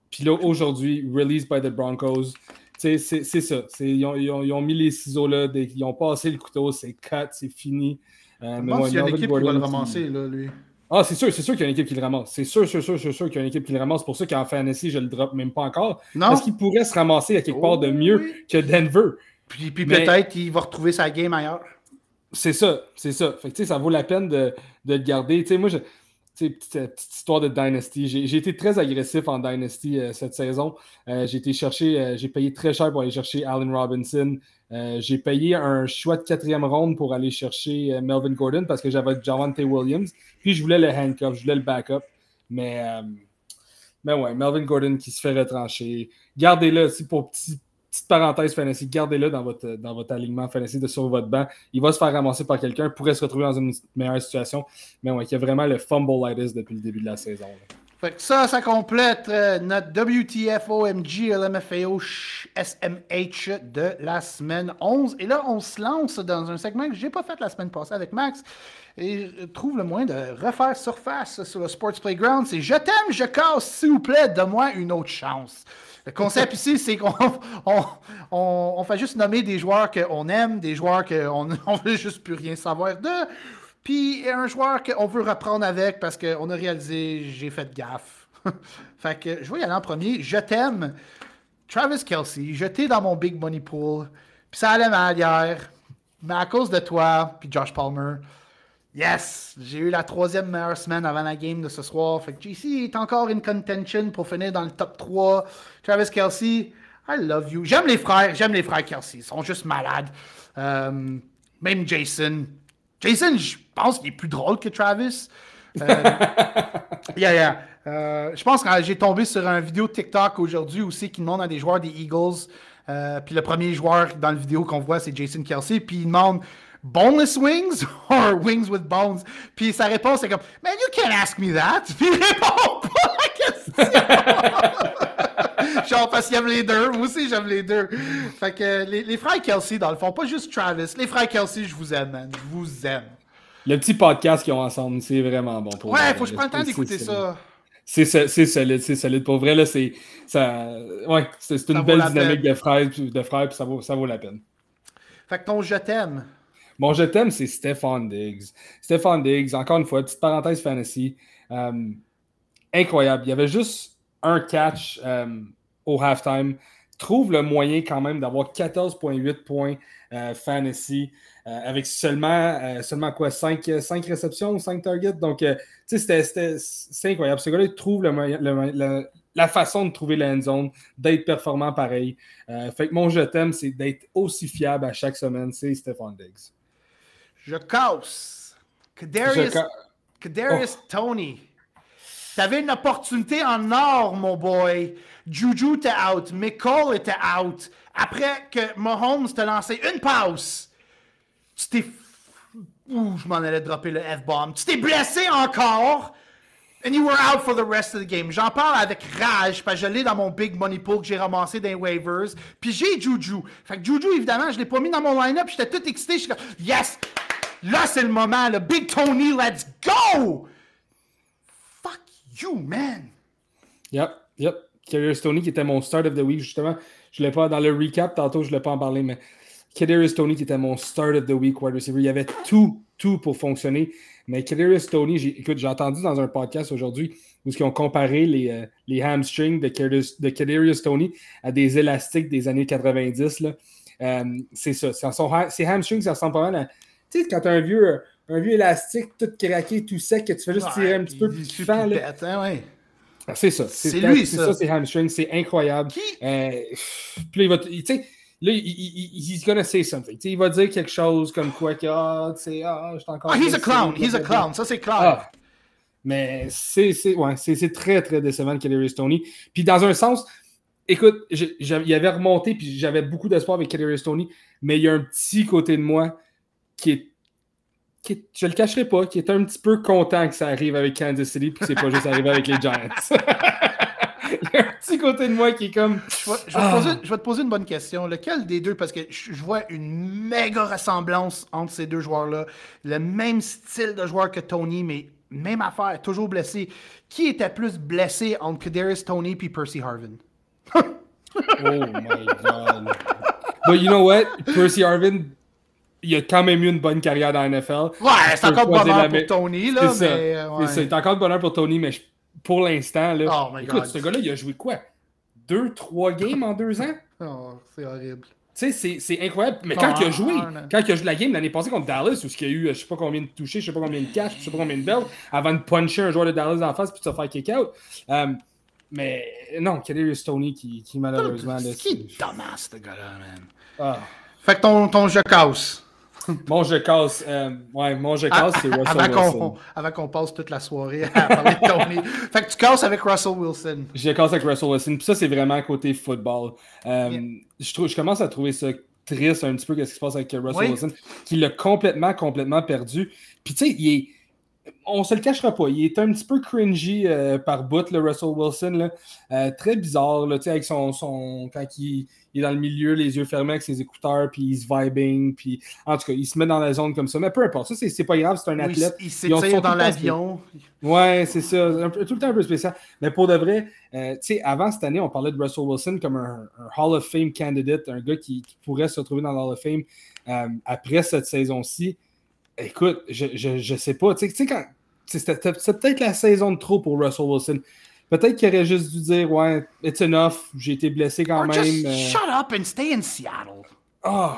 puis là, aujourd'hui, released by the Broncos. C'est ça. Ils ont, ils, ont, mis les ciseaux là, ils ont passé le couteau, c'est cut, c'est fini. Euh, mais moi, il y a une équipe qui va le ramasser, là, lui. Ah, c'est sûr, c'est sûr qu'il y a une équipe qui le ramasse. C'est sûr, sûr, sûr, sûr, sûr qu'il y a une équipe qui le ramasse. C'est pour ça qu'en fantasy, je le drop même pas encore. Non. Parce qu'il pourrait se ramasser à quelque part de mieux que Denver. Puis, puis peut-être qu'il va retrouver sa game ailleurs. C'est ça, c'est ça. Fait que, ça vaut la peine de, de le garder. moi, je, petite, petite, histoire de Dynasty. J'ai été très agressif en Dynasty euh, cette saison. Euh, j'ai été chercher, euh, j'ai payé très cher pour aller chercher Allen Robinson. j'ai payé un choix de quatrième ronde pour aller chercher Melvin Gordon parce que j'avais Javante Williams. Puis je voulais le handcuff, je voulais le backup. Mais, mais ouais, Melvin Gordon qui se fait retrancher. Gardez-le pour petit petite parenthèse fantasy, gardez-le dans votre, dans votre alignement fantasy de sur votre banc. Il va se faire ramasser par quelqu'un, pourrait se retrouver dans une meilleure situation. Mais ouais, il y a vraiment le fumble depuis le début de la saison. ça, ça complète euh, notre WTF OMG LMFAO SMH de la semaine 11. Et là, on se lance dans un segment que je n'ai pas fait la semaine passée avec Max. Et je trouve le moyen de refaire surface sur le Sports Playground. C'est Je t'aime, je casse, s'il vous plaît, donne-moi une autre chance. Le concept (laughs) ici, c'est qu'on on, fait juste nommer des joueurs qu'on aime, des joueurs qu'on (laughs) ne veut juste plus rien savoir d'eux, puis un joueur qu'on veut reprendre avec parce qu'on a réalisé j'ai fait gaffe. (laughs) fait que je vais y aller en premier. Je t'aime. Travis Kelsey, jeté dans mon big money pool. Puis ça allait mal hier. Mais à cause de toi, puis Josh Palmer, Yes! J'ai eu la troisième meilleure semaine avant la game de ce soir. Fait que JC est encore in contention pour finir dans le top 3. Travis Kelsey, I love you. J'aime les frères, j'aime les frères Kelsey. Ils sont juste malades. Euh, même Jason. Jason, je pense qu'il est plus drôle que Travis. Euh, (laughs) yeah, yeah. Euh, je pense que j'ai tombé sur une vidéo TikTok aujourd'hui aussi qui demande à des joueurs des Eagles. puis le premier joueur dans la vidéo qu'on voit, c'est Jason Kelsey. Puis il demande boneless wings (laughs) or wings with bones? Puis sa réponse est comme, man, you can't ask me that. (laughs) Puis il répond pas la question. (laughs) Genre, parce qu'il aime les deux. Moi aussi, j'aime les deux. Fait que les, les, frères Kelsey, dans le fond, pas juste Travis. Les frères Kelsey, je vous aime, man. Je vous aime. Le petit podcast qu'ils ont ensemble, c'est vraiment bon pour Ouais, faut que je prenne le temps d'écouter ça. C'est solide, c'est solide. Pour vrai, là, c'est ouais, c'est une belle dynamique de frères, de frères, puis ça vaut, ça vaut la peine. Fait que ton je t'aime. Mon je t'aime, c'est Stéphane Diggs. Stéphane Diggs, encore une fois, petite parenthèse fantasy. Euh, incroyable. Il y avait juste un catch euh, au halftime. Trouve le moyen quand même d'avoir 14,8 points euh, fantasy avec seulement, seulement quoi, 5, 5 réceptions ou 5 targets. Donc, tu sais, c'est incroyable. Ce gars-là, trouve la façon de trouver la zone, d'être performant pareil. fait que mon je t'aime, c'est d'être aussi fiable à chaque semaine. C'est Stéphane Diggs. Je casse. Kadarius, Kadarius oh. Tony. T'avais une opportunité en or, mon boy. Juju était out. McCall était out. Après que Mahomes t'a lancé une passe, tu t'es. Ouh, je m'en allais dropper le F-bomb. Tu t'es blessé encore. And you were out for the rest of the game. J'en parle avec rage, parce que je l'ai dans mon big money pool que j'ai ramassé dans les waivers. Puis j'ai Juju. Fait que Juju, évidemment, je l'ai pas mis dans mon line-up. J'étais tout excité. Je suis comme, yes! Là, c'est le moment. Le Big Tony, let's go! Fuck you, man! Yep, yep. Kadarius Tony qui était mon start of the week, justement. Je l'ai pas dans le recap, tantôt je ne l'ai pas en parlé, mais Kadarius Tony qui était mon start of the week wide receiver. Il y avait tout, tout pour fonctionner. Mais Kadarius Tony, écoute, j'ai entendu dans un podcast aujourd'hui où ils ont comparé les, euh, les hamstrings de Kadarius, de Tony à des élastiques des années 90. Là. Euh, c'est ça. Ces hamstrings, ça ressemble pas mal à tu sais, quand t'as un vieux, un vieux élastique tout craqué, tout sec, que tu fais juste tirer un petit peu, puis tu fends. Là. Hein, ouais. Ah, c'est ça. C'est lui, ça. C'est ça, c'est hamstring. C'est incroyable. Qui? Euh, puis là, il va. Tu sais, là, il, il, he's gonna say something. sais, il va dire quelque chose comme quoi que, ah, tu sais, ah, je encore. Ah, he's a clown. He's a clown. Ça, c'est clair. Ah. Mais c'est ouais, très, très décevant, Kelly Tony. Puis dans un sens, écoute, il avait remonté, puis j'avais beaucoup d'espoir avec Kelly Tony, mais il y a un petit côté de moi qui est, qui je le cacherai pas, qui est un petit peu content que ça arrive avec Kansas City puis que c'est pas juste arrivé avec les Giants. (laughs) Il y a un petit côté de moi qui est comme. Je vais, te, poser, une bonne question. Lequel des deux, parce que je, vois une méga ressemblance entre ces deux joueurs-là. Le même style de joueur que Tony, mais même affaire, toujours blessé. Qui était plus blessé entre Kadarius Tony et Percy Harvin? (laughs) oh my god. But you know what? Percy Harvin il a quand même eu une bonne carrière dans la NFL. Ouais, c'est encore de bonheur pour Tony, là. C'est encore de bonheur pour Tony, mais pour l'instant, là. Oh écoute, ce gars-là, il a joué quoi? Deux, trois games en deux ans? (laughs) Oh, c'est horrible. Tu sais, c'est incroyable. Mais quand il a joué, quand il a joué la game l'année passée contre Dallas, où il y a eu je sais pas combien de touchés, je sais pas combien de catch, je sais pas combien de bells, avant de puncher un joueur de Dallas en face puis de se faire kick-out. Euh, mais non, Kadarius Tony qui, qui malheureusement... C'est qui est dommage, ce gars-là, man? Ah. Fait que ton, ton jeu casse. (laughs) mon je casse, euh, ouais, mon je casse, c'est Russell avant Wilson. avant qu'on passe toute la soirée à parler de Tony. (laughs) fait que tu casses avec Russell Wilson. Je casse avec Russell Wilson. Puis ça, c'est vraiment côté football. Euh, je, trouve, je commence à trouver ça triste un petit peu qu'est-ce qui se passe avec Russell Wilson, qui l'a complètement, complètement perdu. Puis tu sais, il est on se le cachera pas, il est un petit peu cringy euh, par bout, le Russell Wilson. Là. très bizarre, là, avec son, son, quand il, il est dans le milieu, les yeux fermés avec ses écouteurs, puis il se vibing, puis en tout cas, il se met dans la zone comme ça. Mais peu importe, ça, c'est pas grave, c'est un athlète. il s'étire dans l'avion. Ouais, c'est ça, tout le temps un peu spécial. Mais pour de vrai, euh, tu sais, avant cette année, on parlait de Russell Wilson comme un, Hall of Fame candidate, un gars qui, pourrait se retrouver dans le Hall of Fame euh, après cette saison-ci. Écoute, je, je, je sais pas, tu sais, quand. C'est peut-être la saison de trop pour Russell Wilson. Peut-être qu'il aurait juste dû dire Ouais, it's enough, j'ai été blessé quand même. Just euh. shut up and stay in Seattle. Oh.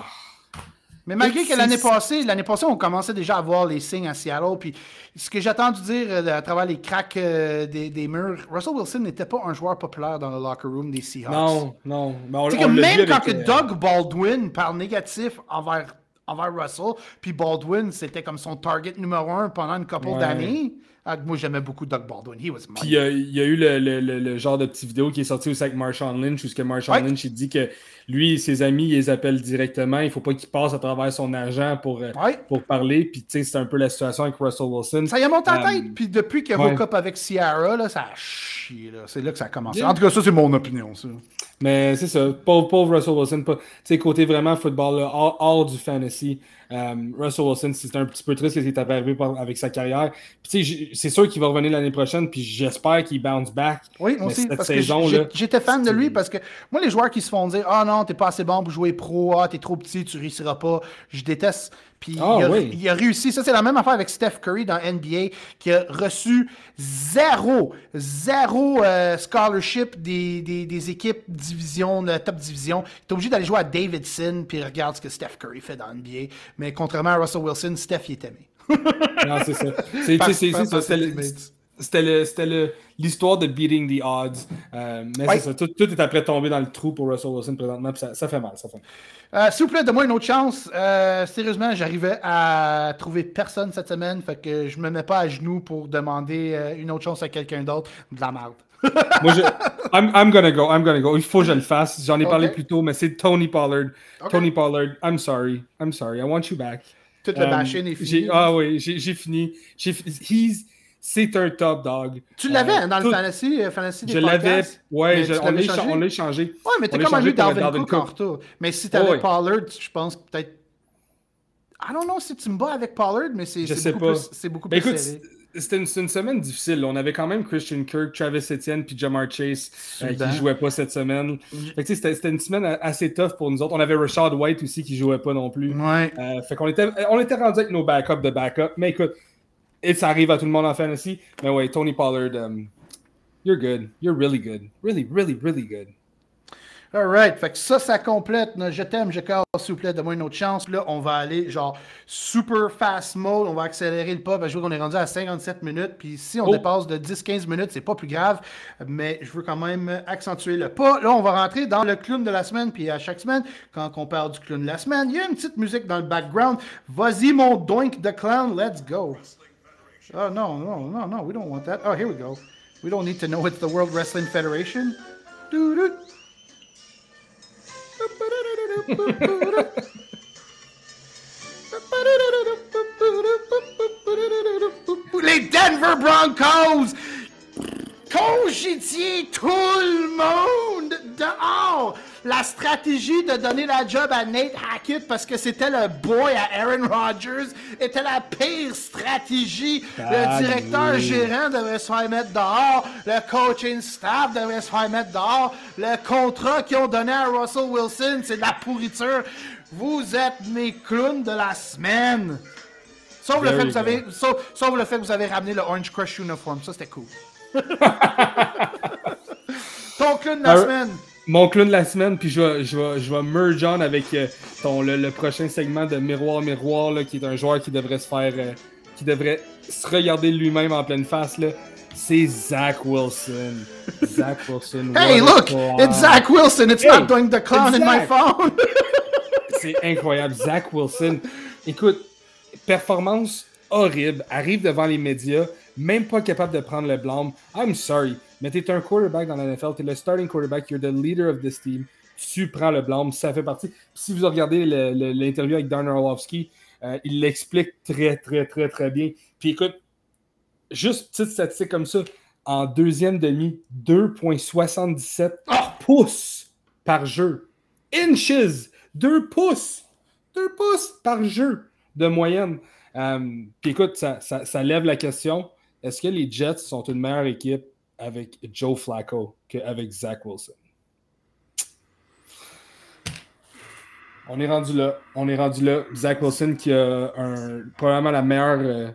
Mais malgré que l'année passée, l'année passée, on commençait déjà à voir les signes à Seattle. Puis ce que j'ai entendu dire euh, à travers les cracks euh, des, murs, Russell Wilson n'était pas un joueur populaire dans le locker room des Seahawks. Non, non. C'est que même quand que Doug Baldwin parle négatif envers, envers Russell, puis Baldwin, c'était comme son target numéro un pendant une couple d'années. Ah, moi, j'aimais beaucoup Doug Baldwin. He was Puis il y a eu le, le, le, genre de petite vidéo qui est sorti aussi avec Marshawn Lynch, où ce que Marshawn Lynch il dit que lui, ses amis, ils les appellent directement. Il ne faut pas qu'il passe à travers son agent pour, euh, pour parler. Puis, tu sais, c'est un peu la situation avec Russell Wilson. Ça y a monté en tête. Euh, puis, depuis qu'il a hook up avec Ciara, là, ça a chié. C'est là que ça a commencé. En tout cas, ça, c'est mon opinion. Ça. Mais c'est ça. Pauvre, pauvre Russell Wilson. Tu sais, côté vraiment football, là, hors, du fantasy. Euh, Russell Wilson, c'est un petit peu triste ce qui est arrivé avec sa carrière. C'est sûr qu'il va revenir l'année prochaine. Puis, j'espère qu'il bounce back. Oui, aussi. Cette saison, J'étais fan de lui parce que moi, les joueurs qui se font dire Ah non, non, t'es pas assez bon pour jouer pro, ah, t'es trop petit, tu réussiras pas. Je déteste. Puis ah, il, a, réussi. Ça, c'est la même affaire avec Steph Curry dans NBA, qui a reçu zéro, zéro euh, scholarship des, des, équipes division, de top division. Il est obligé d'aller jouer à Davidson, puis regarde ce que Steph Curry fait dans NBA. Mais contrairement à Russell Wilson, Steph, il est aimé. non, c'est ça. C'est ça. C'était l'histoire de beating the odds. Euh, mais c'est ça. Tout, est après tombé dans le trou pour Russell Wilson présentement. Ça, ça, fait mal. Ça fait euh, S'il vous plaît, donne-moi une autre chance. Euh, sérieusement, j'arrivais à trouver personne cette semaine. Fait que je me mets pas à genoux pour demander une autre chance à quelqu'un d'autre. De la merde. (laughs) Moi, je, I'm, I'm, gonna go, I'm gonna go. Il faut que je le fasse. J'en ai parlé plus tôt, mais c'est Tony Pollard. Tony Pollard, I'm sorry. I'm sorry. I want you back. Toute la machine est finie. Ah oui, j'ai fini. He's, c'est un top dog. Tu l'avais euh, dans le fantasy, euh, fantasy des Je l'avais, ouais, on l'a échangé. Ouais, mais t'es comme un Dalvin Cook, Cook en retour. Mais si t'avais Pollard, je pense peut-être. I don't know si tu me bats avec Pollard, mais c'est beaucoup, plus, beaucoup ben, plus écoute, serré. C'était une, une, semaine difficile. On avait quand même Christian Kirk, Travis Etienne puis Jamar Chase euh, qui ne jouaient pas cette semaine. C'était une semaine assez tough pour nous autres. On avait Rashad White aussi qui ne jouait pas non plus. Ouais. Euh, fait qu'on était, on était rendu avec nos backups de backup. Mais écoute, et ça arrive à tout le monde en fantasy. Mais ouais, Tony Pollard, um, you're good. You're really good. Really, really, really good. Alright, fait que ça, ça complète. Je t'aime, je casse, s'il vous plaît, donne-moi une autre chance. Là, on va aller genre super fast mode, on va accélérer le pas. Je vois qu'on est rendu à 57 minutes. Puis si on oh. dépasse de 10-15 minutes, c'est pas plus grave. Mais je veux quand même accentuer le pas. Là, on va rentrer dans le clown de la semaine. Puis à chaque semaine, quand on parle du clown de la semaine, il y a une petite musique dans le background. Vas-y, mon doink de clown, let's go. Oh, no, no, no, no, we don't want that. Oh, here we go. We don't need to know it's the World Wrestling Federation. Doo-doo. Les (laughs) Denver Broncos congédier tout le monde dehors. La stratégie de donner la job à Nate Hackett parce que c'était le boy à Aaron Rodgers était la pire stratégie. le directeur gérant devrait se faire mettre dehors. Le coaching staff devrait se faire mettre dehors. Le contrat qu'ils ont donné à Russell Wilson, c'est de la pourriture. Vous êtes mes clowns de la semaine. Sauf le, fait que vous avez, sauf, sauf le fait que vous avez ramené le Orange Crush uniform. Ça, c'était cool. (laughs) Ton clown de la semaine. Mon clown de la semaine, puis je vais, je vais, je vais merge on avec euh, ton, le, prochain segment de Miroir Miroir, là, qui est un joueur qui devrait se faire. Euh, qui devrait se regarder lui-même en pleine face. Là. C'est Zach Wilson. (laughs) Zach Wilson. hey, look! It's Zach Wilson. It's not doing the clown in my phone. (laughs) C'est incroyable. Zach Wilson. Écoute, performance horrible. Arrive devant les médias même pas capable de prendre le blâme. I'm sorry, mais tu es un quarterback dans la NFL, tu es le starting quarterback, you're the leader of this team. Tu prends le blâme, ça fait partie. si vous regardez l'interview avec Darren Orlovsky, euh, il l'explique très, très, très, très bien. Puis écoute, juste petite statistique comme ça, en deuxième demi, 2,77 pouces par jeu. Inches! 2 pouces! 2 pouces par jeu de moyenne. Euh, puis écoute, ça, ça, lève la question est-ce que les Jets sont une meilleure équipe avec Joe Flacco qu'avec Zach Wilson? On est rendu là. On est rendu là. Zach Wilson qui a probablement la meilleure, euh,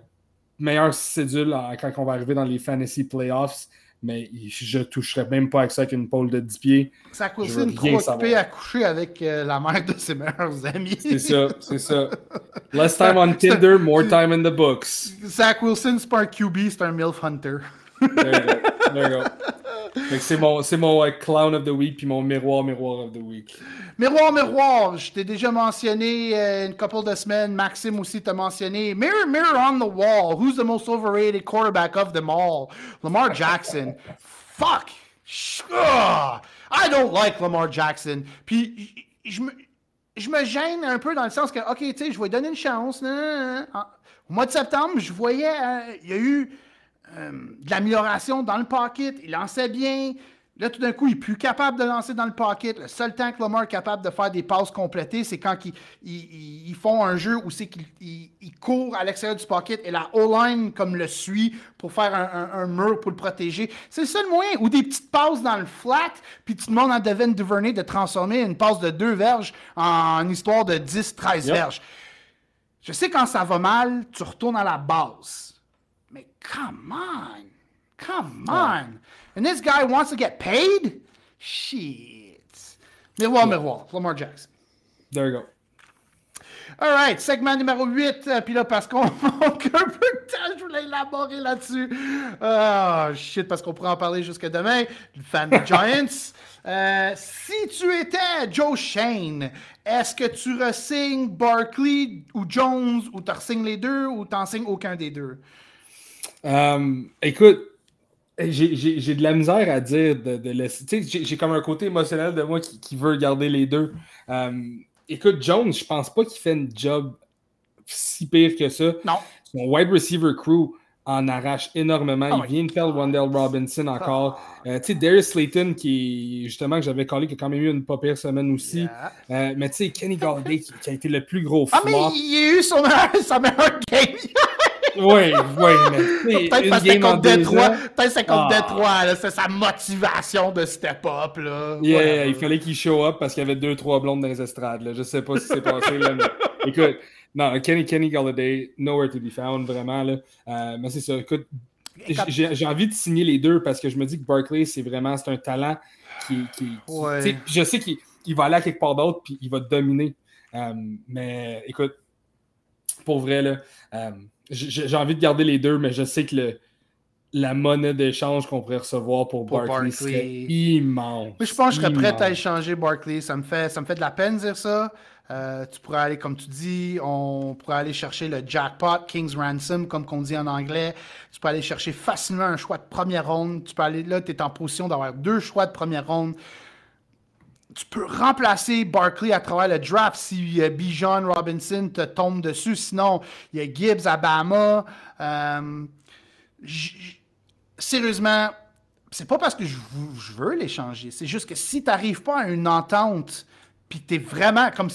meilleure cédule quand on va arriver dans les fantasy playoffs. Mais je toucherais même pas avec ça avec une pole de 10 pieds. Zach Wilson trop occupé à coucher avec euh, la mère de ses meilleurs amis. C'est ça, c'est ça. (laughs) Less time on Tinder, more time in the books. Zach Wilson, c'est pas un QB, c'est un MILF Hunter. There you go. (laughs) C'est mon, mon clown of the week puis mon miroir, miroir of the week. Miroir, miroir, je t'ai déjà mentionné euh, une couple de semaines. Maxime aussi t'a mentionné. Mirror, mirror on the wall. Who's the most overrated quarterback of them all? Lamar Jackson. (laughs) Fuck. I don't like Lamar Jackson. Puis je me, je me gêne un peu dans le sens que, OK, tu sais, je vais donner une chance. Au mois de septembre, je voyais, euh, il y a eu euh, de l'amélioration dans le pocket. Il lançait bien. Là, tout d'un coup, il n'est plus capable de lancer dans le pocket. Le seul temps que Lamar est capable de faire des passes complétées, c'est quand ils, font un jeu où c'est qu'ils courent à l'extérieur du pocket et la O-line comme le suit pour faire un, mur pour le protéger. C'est le seul moyen. Ou des petites passes dans le flat, puis tu demandes à Devin Duvernay de transformer une passe de deux verges en histoire de 10-13 verges. Je sais quand ça va mal, tu retournes à la base. Come on! Come on! And this guy wants to get paid? Shit. Miroir, miroir. Lamar Jackson. There you go. All right, segment numéro 8. Euh, puis là, parce qu'on (laughs) manque un peu de temps, je voulais élaborer là-dessus. Oh, shit, parce qu'on pourrait en parler jusqu'à demain. Le fan des Giants. (laughs) Euh, si tu étais Joe Shane, est-ce que tu resignes Barkley ou Jones ou tu resignes les deux ou tu signes aucun des deux? Um, écoute, j'ai de la misère à dire de, laisser. Tu sais, j'ai comme un côté émotionnel de moi qui, veut garder les deux. Euh, écoute, Jones, je pense pas qu'il fait une job si pire que ça. Non. Son wide receiver crew en arrache énormément. Oh il vient de faire Wendell Robinson encore. Euh, tu sais, Darius Slayton, qui justement, que j'avais collé, qui a quand même eu une pas pire semaine aussi. Euh, mais tu sais, Kenny Galladay, qui, a été le plus gros flop. Ah, mais il a eu son (laughs) sa meilleure game. Oui, oui, mais peut-être parce que contre Détroit, peut-être c'est contre ah. Détroit, c'est sa motivation de step up là. Yeah, il fallait qu'il show up parce qu'il y avait deux trois blondes dans les estrades là. Je sais pas si c'est passé là, mais écoute, non, Kenny Kenny Galladay, nowhere to be found vraiment là. Euh, mais c'est ça, écoute, j'ai envie de signer les deux parce que je me dis que Barkley c'est vraiment c'est un talent qui, qui, je sais qu'il va aller à quelque part d'autre puis il va dominer. Euh, mais écoute, pour vrai là. Euh, j'ai envie de garder les deux, mais je sais que le, la monnaie d'échange qu'on pourrait recevoir pour, Barkley, serait immense. je pense que je serais prêt à échanger Barkley. Ça me fait, ça me fait de la peine de dire ça. Euh, tu pourrais aller, comme tu dis, on pourrait aller chercher le jackpot, King's Ransom, comme qu'on dit en anglais. Tu peux aller chercher facilement un choix de première ronde. Tu peux aller là, tu es en position d'avoir deux choix de première ronde tu peux remplacer Barkley à travers le draft si euh, Bijan Robinson te tombe dessus. Sinon, il y a Gibbs à Bama. Euh, sérieusement, c'est pas parce que je, veux l'échanger. C'est juste que si tu n'arrives pas à une entente, puis tu es vraiment comme.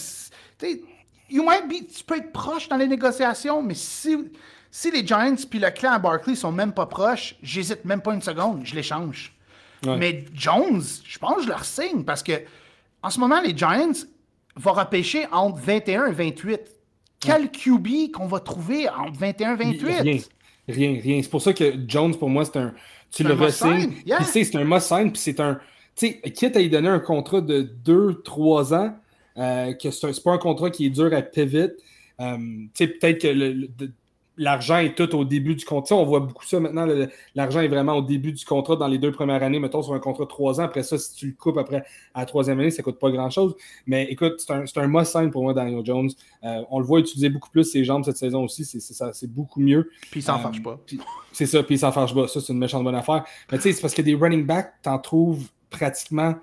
You might be, tu peux être proche dans les négociations, mais si, si les Giants puis le clan à Barkley sont même pas proches, j'hésite même pas une seconde, je l'échange. Mais Jones, je pense que je leur signe parce que en ce moment, les Giants vont repêcher entre 21 et 28. Quel QB qu'on va trouver entre 21 et 28? Rien, rien, rien. C'est pour ça que Jones, pour moi, c'est un. Tu le resignes. Puis c'est un must-sign, puis c'est un. Tu sais, quitte à lui donner un contrat de 2-3 ans, euh, que c'est pas un contrat qui est dur à pivot. Euh, tu sais, peut-être que le, l'argent est tout au début du contrat. On voit beaucoup ça maintenant. L'argent est vraiment au début du contrat dans les deux premières années, mettons sur un contrat de trois ans. Après ça, si tu le coupes après à la troisième année, ça ne coûte pas grand-chose. Mais écoute, c'est un, un must-sign pour moi, Daniel Jones. Euh, on le voit utiliser beaucoup plus ses jambes cette saison aussi. C'est beaucoup mieux. Puis il s'en euh, pas. C'est ça, puis il s'en fâche pas. Ça, c'est une méchante bonne affaire. Mais tu sais, c'est parce que des running backs, tu en trouves pratiquement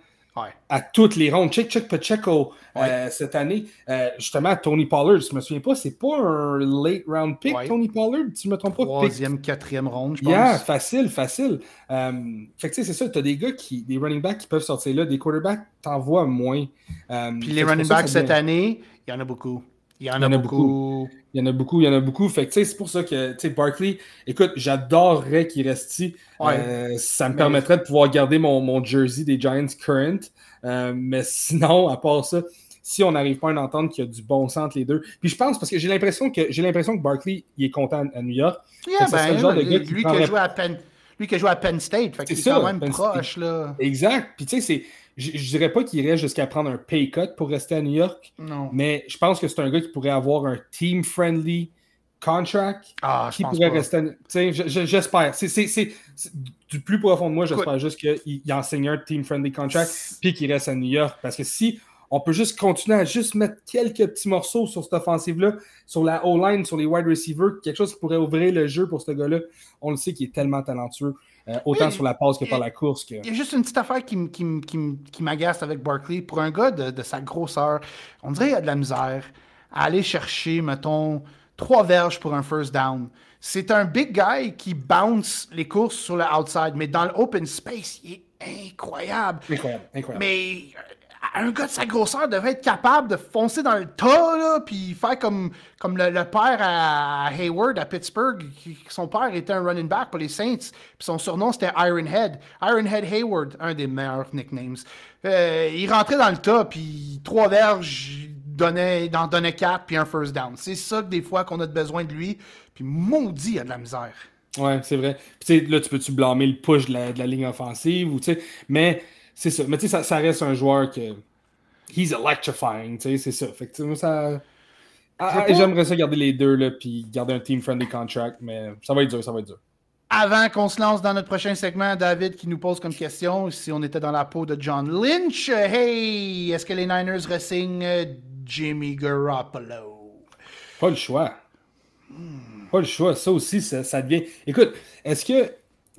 à toutes les rondes. Check, check, Pacheco euh, cette année. Euh, justement, Tony Pollard, je me souviens pas, c'est pas un late round pick, Tony Pollard, si je me trompe pas. Troisième, quatrième ronde, je pense. Yeah, facile, facile. Euh, fait que tu sais, c'est ça, tu as des gars qui, des running backs qui peuvent sortir là, des quarterbacks, t'en vois moins. Puis les running backs cette année, il y en a beaucoup. Il y en, a, beaucoup. Il y en a beaucoup, il y en a beaucoup. Fait que, c'est pour ça que, tu sais, Barkley, écoute, j'adorerais qu'il reste ici. Euh, ça me permettrait de pouvoir garder mon, mon, jersey des Giants current. Euh, mais sinon, à part ça, si on n'arrive pas à entendre qu'il y a du bon sens entre les deux. Puis je pense, parce que j'ai l'impression que j'ai l'impression que Barkley, il est content à New York. Yeah, ben, le genre de gars lui, qui a joué à Penn, Lui qui a joué à Penn State, fait qu'il est, quand même proche. Là. Exact. Puis tu sais, c'est. Je, dirais pas qu'il irait jusqu'à prendre un pay cut pour rester à New York. Non. Mais je pense que c'est un gars qui pourrait avoir un team-friendly contract ah, qui pourrait rester. J'espère. C'est du plus profond de moi, j'espère juste qu'il enseigne un team-friendly contract puis qu'il reste à New York. Parce que si on peut juste continuer à juste mettre quelques petits morceaux sur cette offensive-là, sur la O-line, sur les wide receivers, quelque chose qui pourrait ouvrir le jeu pour ce gars-là. On le sait qu'il est tellement talentueux, euh, autant sur la passe que par la course. Il y a juste une petite affaire qui, qui, m'agace avec Barkley. Pour un gars de, de, sa grosseur, on dirait qu'il a de la misère à aller chercher, mettons, trois verges pour un first down. C'est un big guy qui bounce les courses sur le outside, mais dans l'open space, il est incroyable. Incroyable, incroyable. Mais un gars de sa grosseur devrait être capable de foncer dans le tas, là, puis faire comme, comme le, père à Hayward à Pittsburgh. son père était un running back pour les Saints, puis son surnom c'était Ironhead. Ironhead Hayward, un des meilleurs nicknames. Euh, il rentrait dans le tas, puis trois verges, donnait, d'en donnait quatre, puis un first down. C'est ça que des fois qu'on a besoin de lui. Puis maudit, il a de la misère. Ouais, c'est vrai. Puis là, tu peux-tu blâmer le push de la, ligne offensive, ou, mais c'est ça. Mais tu sais, ça, ça, reste un joueur que. He's electrifying, tu sais, c'est ça. Fait que ça. Ah, ah, j'aimerais ça garder les deux, là, puis garder un team-friendly contract, mais ça va être dur, ça va être dur. Avant qu'on se lance dans notre prochain segment, David qui nous pose comme question si on était dans la peau de John Lynch. Hey, est-ce que les Niners ressignent euh, Jimmy Garoppolo? Pas le choix. Pas le choix. Ça aussi, ça, devient. Écoute, est-ce que.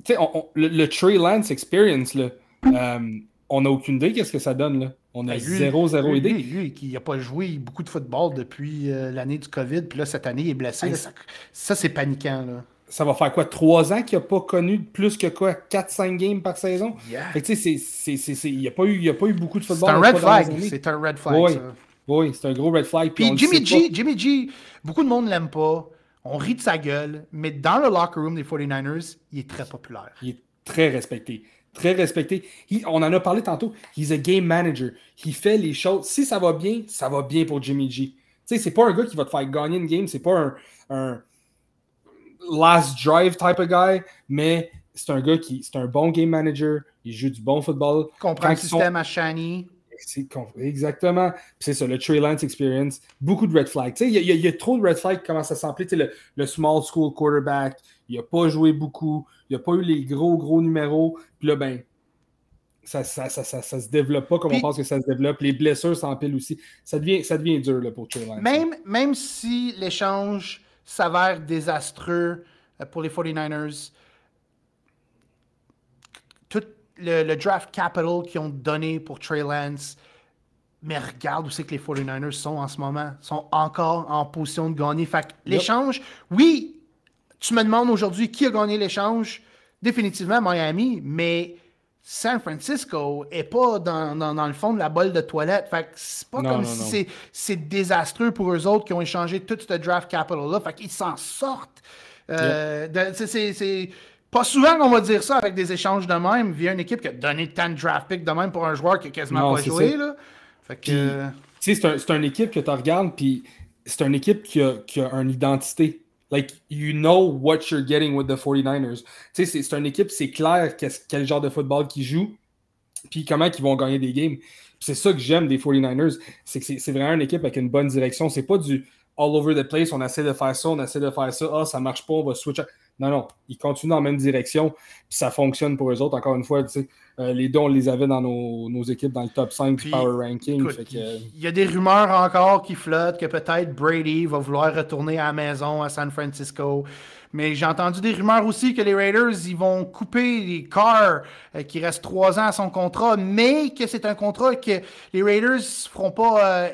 Tu sais, le, Trey Lance Experience, là, euh, on n'a aucune idée qu'est-ce que ça donne. Là. On a 0 ben, idée. Lui, qui n'a pas joué beaucoup de football depuis euh, l'année du COVID, puis là, cette année, il est blessé. ça c'est paniquant. Là ça va faire quoi, trois ans qu'il n'a pas connu plus que quoi, 4-5 games par saison? Fait que tu sais, il n'y a, pas eu, a pas eu beaucoup de football. C'est un red flag. C'est un red flag. Oui, oui c'est un gros red flag. Puis, Jimmy G, Jimmy G, beaucoup de monde ne l'aime pas. On rit de sa gueule, mais dans le locker room des 49ers, il est très populaire. Il est très respecté. Très respecté. on en a parlé tantôt. He's a game manager. Il fait les choses. Si ça va bien, ça va bien pour Jimmy G. Tu sais, c'est pas un gars qui va te faire gagner une game. C'est pas un last drive type of guy, mais c'est un gars qui c'est un bon game manager, il joue du bon football. Comprend le système à Shani. Exactement. C'est ça, le Trey Lance experience. Beaucoup de red flags. Il y, y, a trop de red flags qui commencent à s'emplir. Le, le small school quarterback, il n'a pas joué beaucoup, il n'a pas eu les gros, gros numéros. Puis là, ben, ça, ça, ça, ça, se développe pas comme on pense que ça se développe. Les blessures s'empilent aussi. Ça devient, ça devient dur là, pour Trey Lance. Même, même si l'échange s'avère désastreux euh, pour les 49ers. Tout le, draft capital qu'ils ont donné pour Trey Lance, mais regarde où c'est que les 49ers sont en ce moment. Ils sont encore en position de gagner. Fait l'échange, oui, tu me demandes aujourd'hui qui a gagné l'échange? Définitivement Miami, mais San Francisco est pas dans, le fond de la bolle de toilette. Fait que c'est pas comme si c'est désastreux pour eux autres qui ont échangé tout ce draft capital-là. Fait qu'ils s'en sortent. Euh, c'est pas souvent qu'on va dire ça avec des échanges de même via une équipe qui a donné tant de draft picks de même pour un joueur qui a quasiment pas joué. Là. Fait que... c'est un, une équipe que tu regardes, puis c'est une équipe qui a, qui a une identité. Like, you know what you're getting with the 49ers. Tu sais, c'est une équipe, c'est clair quel genre de football qu'ils jouent, puis comment ils vont gagner des games. C'est ça que j'aime des 49ers, c'est que c'est vraiment une équipe avec une bonne direction. C'est pas du all over the place, on essaie de faire ça, on essaie de faire ça, ah, ça marche pas, on va switch. Non, non, ils continuent dans la même direction, puis ça fonctionne pour eux autres. Encore une fois, tu sais, euh, les deux, on les avait dans nos, équipes dans le top 5 du Power Ranking. Il y a des rumeurs encore qui flottent que peut-être Brady va vouloir retourner à la maison à San Francisco. Mais j'ai entendu des rumeurs aussi que les Raiders, ils vont couper les cars euh, qui restent trois ans à son contrat, mais que c'est un contrat que les Raiders ne feront pas. Euh,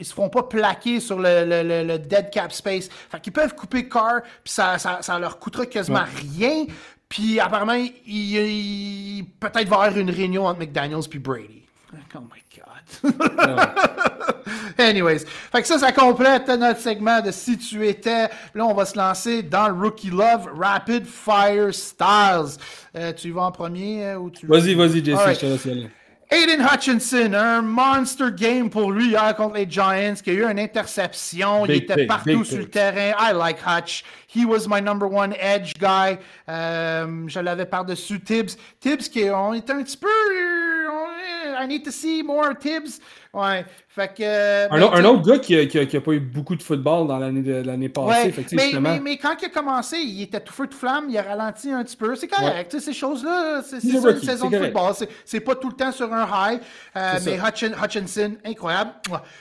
ils se font pas plaquer sur le, dead cap space. Fait qu'ils peuvent couper Carr, puis ça, ça, leur coûtera quasiment rien. Puis apparemment, il, peut-être va y avoir une réunion entre McDaniels puis Brady. Oh my God. (laughs) Anyways, fait que ça, ça complète notre segment de Si tu étais. Là, on va se lancer dans le Rookie Love Rapid Fire Styles. Euh, tu y vas en premier euh, ou tu. Vas-y, vas-y, Jesse, je te laisse Aiden Hutchinson, un monster game pour lui hier contre les Giants, qui a eu une interception. il était partout sur le terrain. I like Hutch. He was my number one edge guy. Euh, je l'avais par-dessus Tibbs. Tibbs, qui on était un petit peu. I need to see more Tibbs. Ouais. Fait que, un, ben, un, autre gars qui n'a qui a, pas eu beaucoup de football dans l'année passée. Ouais, mais, mais, mais, quand il a commencé, il était tout feu, tout flamme, il a ralenti un petit peu. C'est correct. Ces choses-là, c'est une saison de football. C'est pas tout le temps sur un high. Euh, mais Hutchinson, incroyable.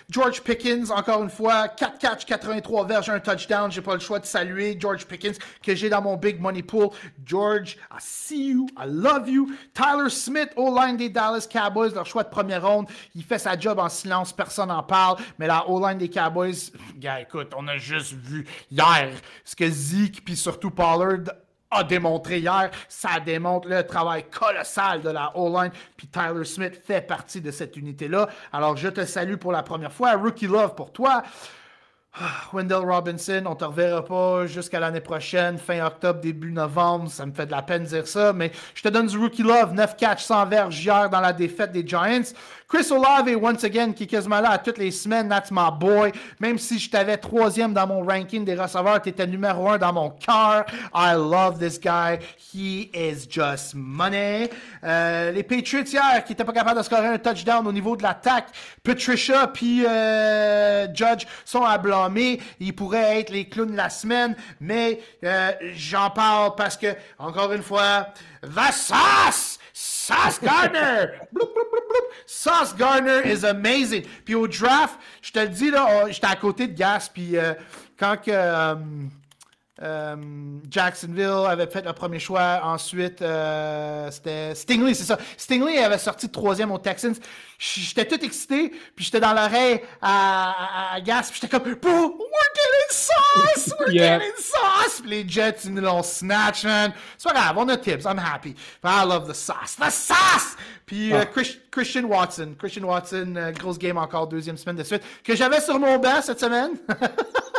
George Pickens, encore une fois, 4 catch, 83 verges, un touchdown. J'ai pas le choix de saluer George Pickens que j'ai dans mon big money pool. George, I see you, I love you. Tyler Smith, au line des Dallas Cowboys, leur choix de première ronde. Il fait sa job en silence, personne n'en parle. Mais la O-line des Cowboys, gars, écoute, on a juste vu hier ce que Zeke, puis surtout Pollard, a démontré hier. Ça démontre le travail colossal de la O-line. Puis Tyler Smith fait partie de cette unité-là. Alors, je te salue pour la première fois. Rookie Love pour toi. Ah, Wendell Robinson, on te reverra pas jusqu'à l'année prochaine, fin octobre, début novembre. Ça me fait de la peine de dire ça, mais je te donne du rookie love. 9 catch 100 verges hier dans la défaite des Giants. Chris Olave, once again, qui est quasiment à toutes les semaines, that's my boy. Même si je t'avais troisième dans mon ranking des receveurs, tu étais numéro un dans mon cœur. I love this guy. He is just money. Euh, les Patriots hier, qui n'étaient pas capables de scorer un touchdown au niveau de l'attaque. Patricia puis euh, Judge sont à blâmer. Ils pourraient être les clowns de la semaine, mais euh, j'en parle parce que, encore une fois, the sauce! Gardner! Sauce Gardner (laughs) is amazing. Puis au draft, je te le dis, là, j'étais à côté de Gas, puis euh, quand que, euh, euh, Jacksonville avait fait le premier choix. Ensuite, euh, c'était Stingley, c'est ça. Stingley avait sorti troisième aux Texans. J'étais tout excité, puis j'étais dans l'oreille à, à, Gas, puis j'étais comme « We're getting sauce! We're (laughs) getting sauce! » Puis les Jets, ils nous l'ont snatch, man. C'est pas grave, on a tips, I'm happy. But I love the sauce. The sauce! Puis euh, ah. Christian Watson. Christian Watson, grosse game encore, deuxième semaine de suite, que j'avais sur mon banc cette semaine. (laughs)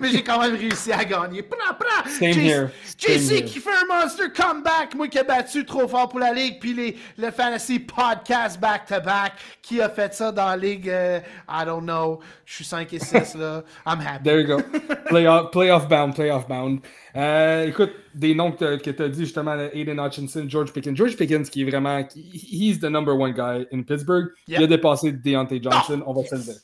mais j'ai quand même réussi à gagner. Pra, pra. Same JC qui fait un monster comeback, moi qui ai battu trop fort pour la ligue, puis les, le fantasy podcast back-to-back, qui a fait ça dans la ligue, euh, I don't know, je suis 5 et 6 (laughs) là, I'm happy. There you go. Playoff, playoff bound, playoff bound. Euh, écoute, des noms que, tu as dit justement, Aiden Hutchinson, George Pickens. George Pickens qui est vraiment, he's the number one guy in Pittsburgh. Il a dépassé Deontay Johnson, on va se le dire.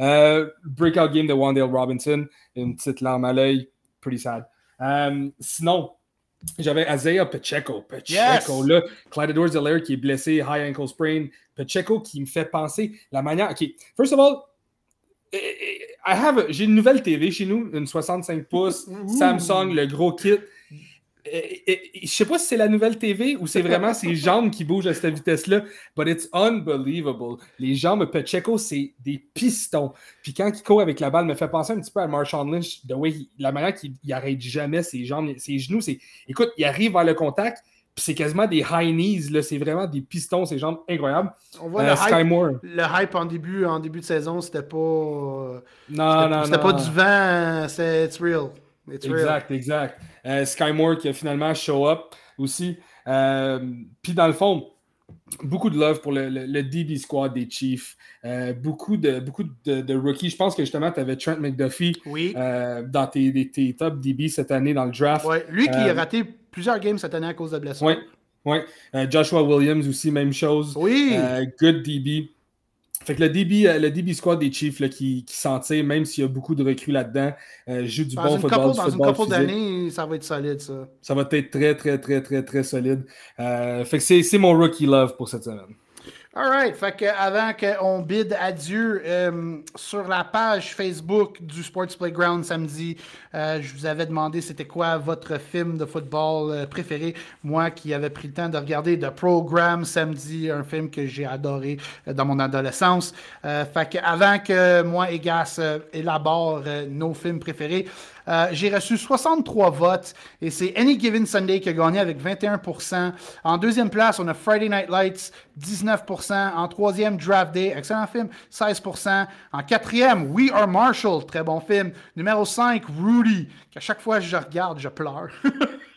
Euh, breakout game de Wandale Robinson, une petite larme à l'œil, pretty sad. Euh, sinon, j'avais Isaiah Pacheco. Pacheco, là, Clyde Edwards qui est blessé, high ankle sprain. Pacheco qui me fait penser la manière. OK, first of all, I have j'ai une nouvelle TV chez nous, une 65 pouces, Samsung, le gros kit je sais pas si c'est la nouvelle TV ou c'est vraiment ses (laughs) jambes qui bougent à cette vitesse-là, but it's unbelievable. Les jambes Pacheco, c'est des pistons. Puis quand il court avec la balle, me fait penser un petit peu à Marshawn Lynch, the way la manière qu'il arrête jamais ses jambes, ses genoux. C'est, écoute, il arrive vers le contact, puis c'est quasiment des high knees, là, c'est vraiment des pistons, ses jambes incroyables. On voit le, euh, hype, le, hype, en début, en début de saison, c'était pas. Euh, non, non, C'était pas du vent, c'est it's real. Exact, exact. Euh, Sky Moore qui a finalement show up aussi. Euh, puis dans le fond, beaucoup de love pour le, DB squad des Chiefs. Euh, beaucoup de, beaucoup de, rookies. Je pense que justement, tu avais Trent McDuffie dans tes, tes, top DB cette année dans le draft. Lui qui a raté plusieurs games cette année à cause de blessures. Oui. Ouais. Joshua Williams aussi, même chose. Oui. good DB. Fait que le DB, euh, le DB squad des Chiefs là, qui, qui s'en tire, même s'il y a beaucoup de recrues là-dedans, euh, joue du bon football. dans une couple d'années, ça va être solide, ça. Ça va être très, très, très, très, très solide. Euh, fait que c'est mon rookie love pour cette semaine. Alright, fait que avant qu'on bide adieu euh, sur la page Facebook du Sports Playground samedi, euh, je vous avais demandé c'était quoi votre film de football euh, préféré. Moi qui avais pris le temps de regarder The Program samedi, un film que j'ai adoré dans mon adolescence. fait que avant que moi et Gas élaborent nos films préférés, euh, j'ai reçu 63 votes et c'est Any Given Sunday qui a gagné avec 21% En deuxième place, on a Friday Night Lights, 19% En troisième, Draft Day, excellent film, 16% En quatrième, We Are Marshall, très bon film. Numéro 5, Rudy, qu'à chaque fois que je regarde, je pleure. (laughs)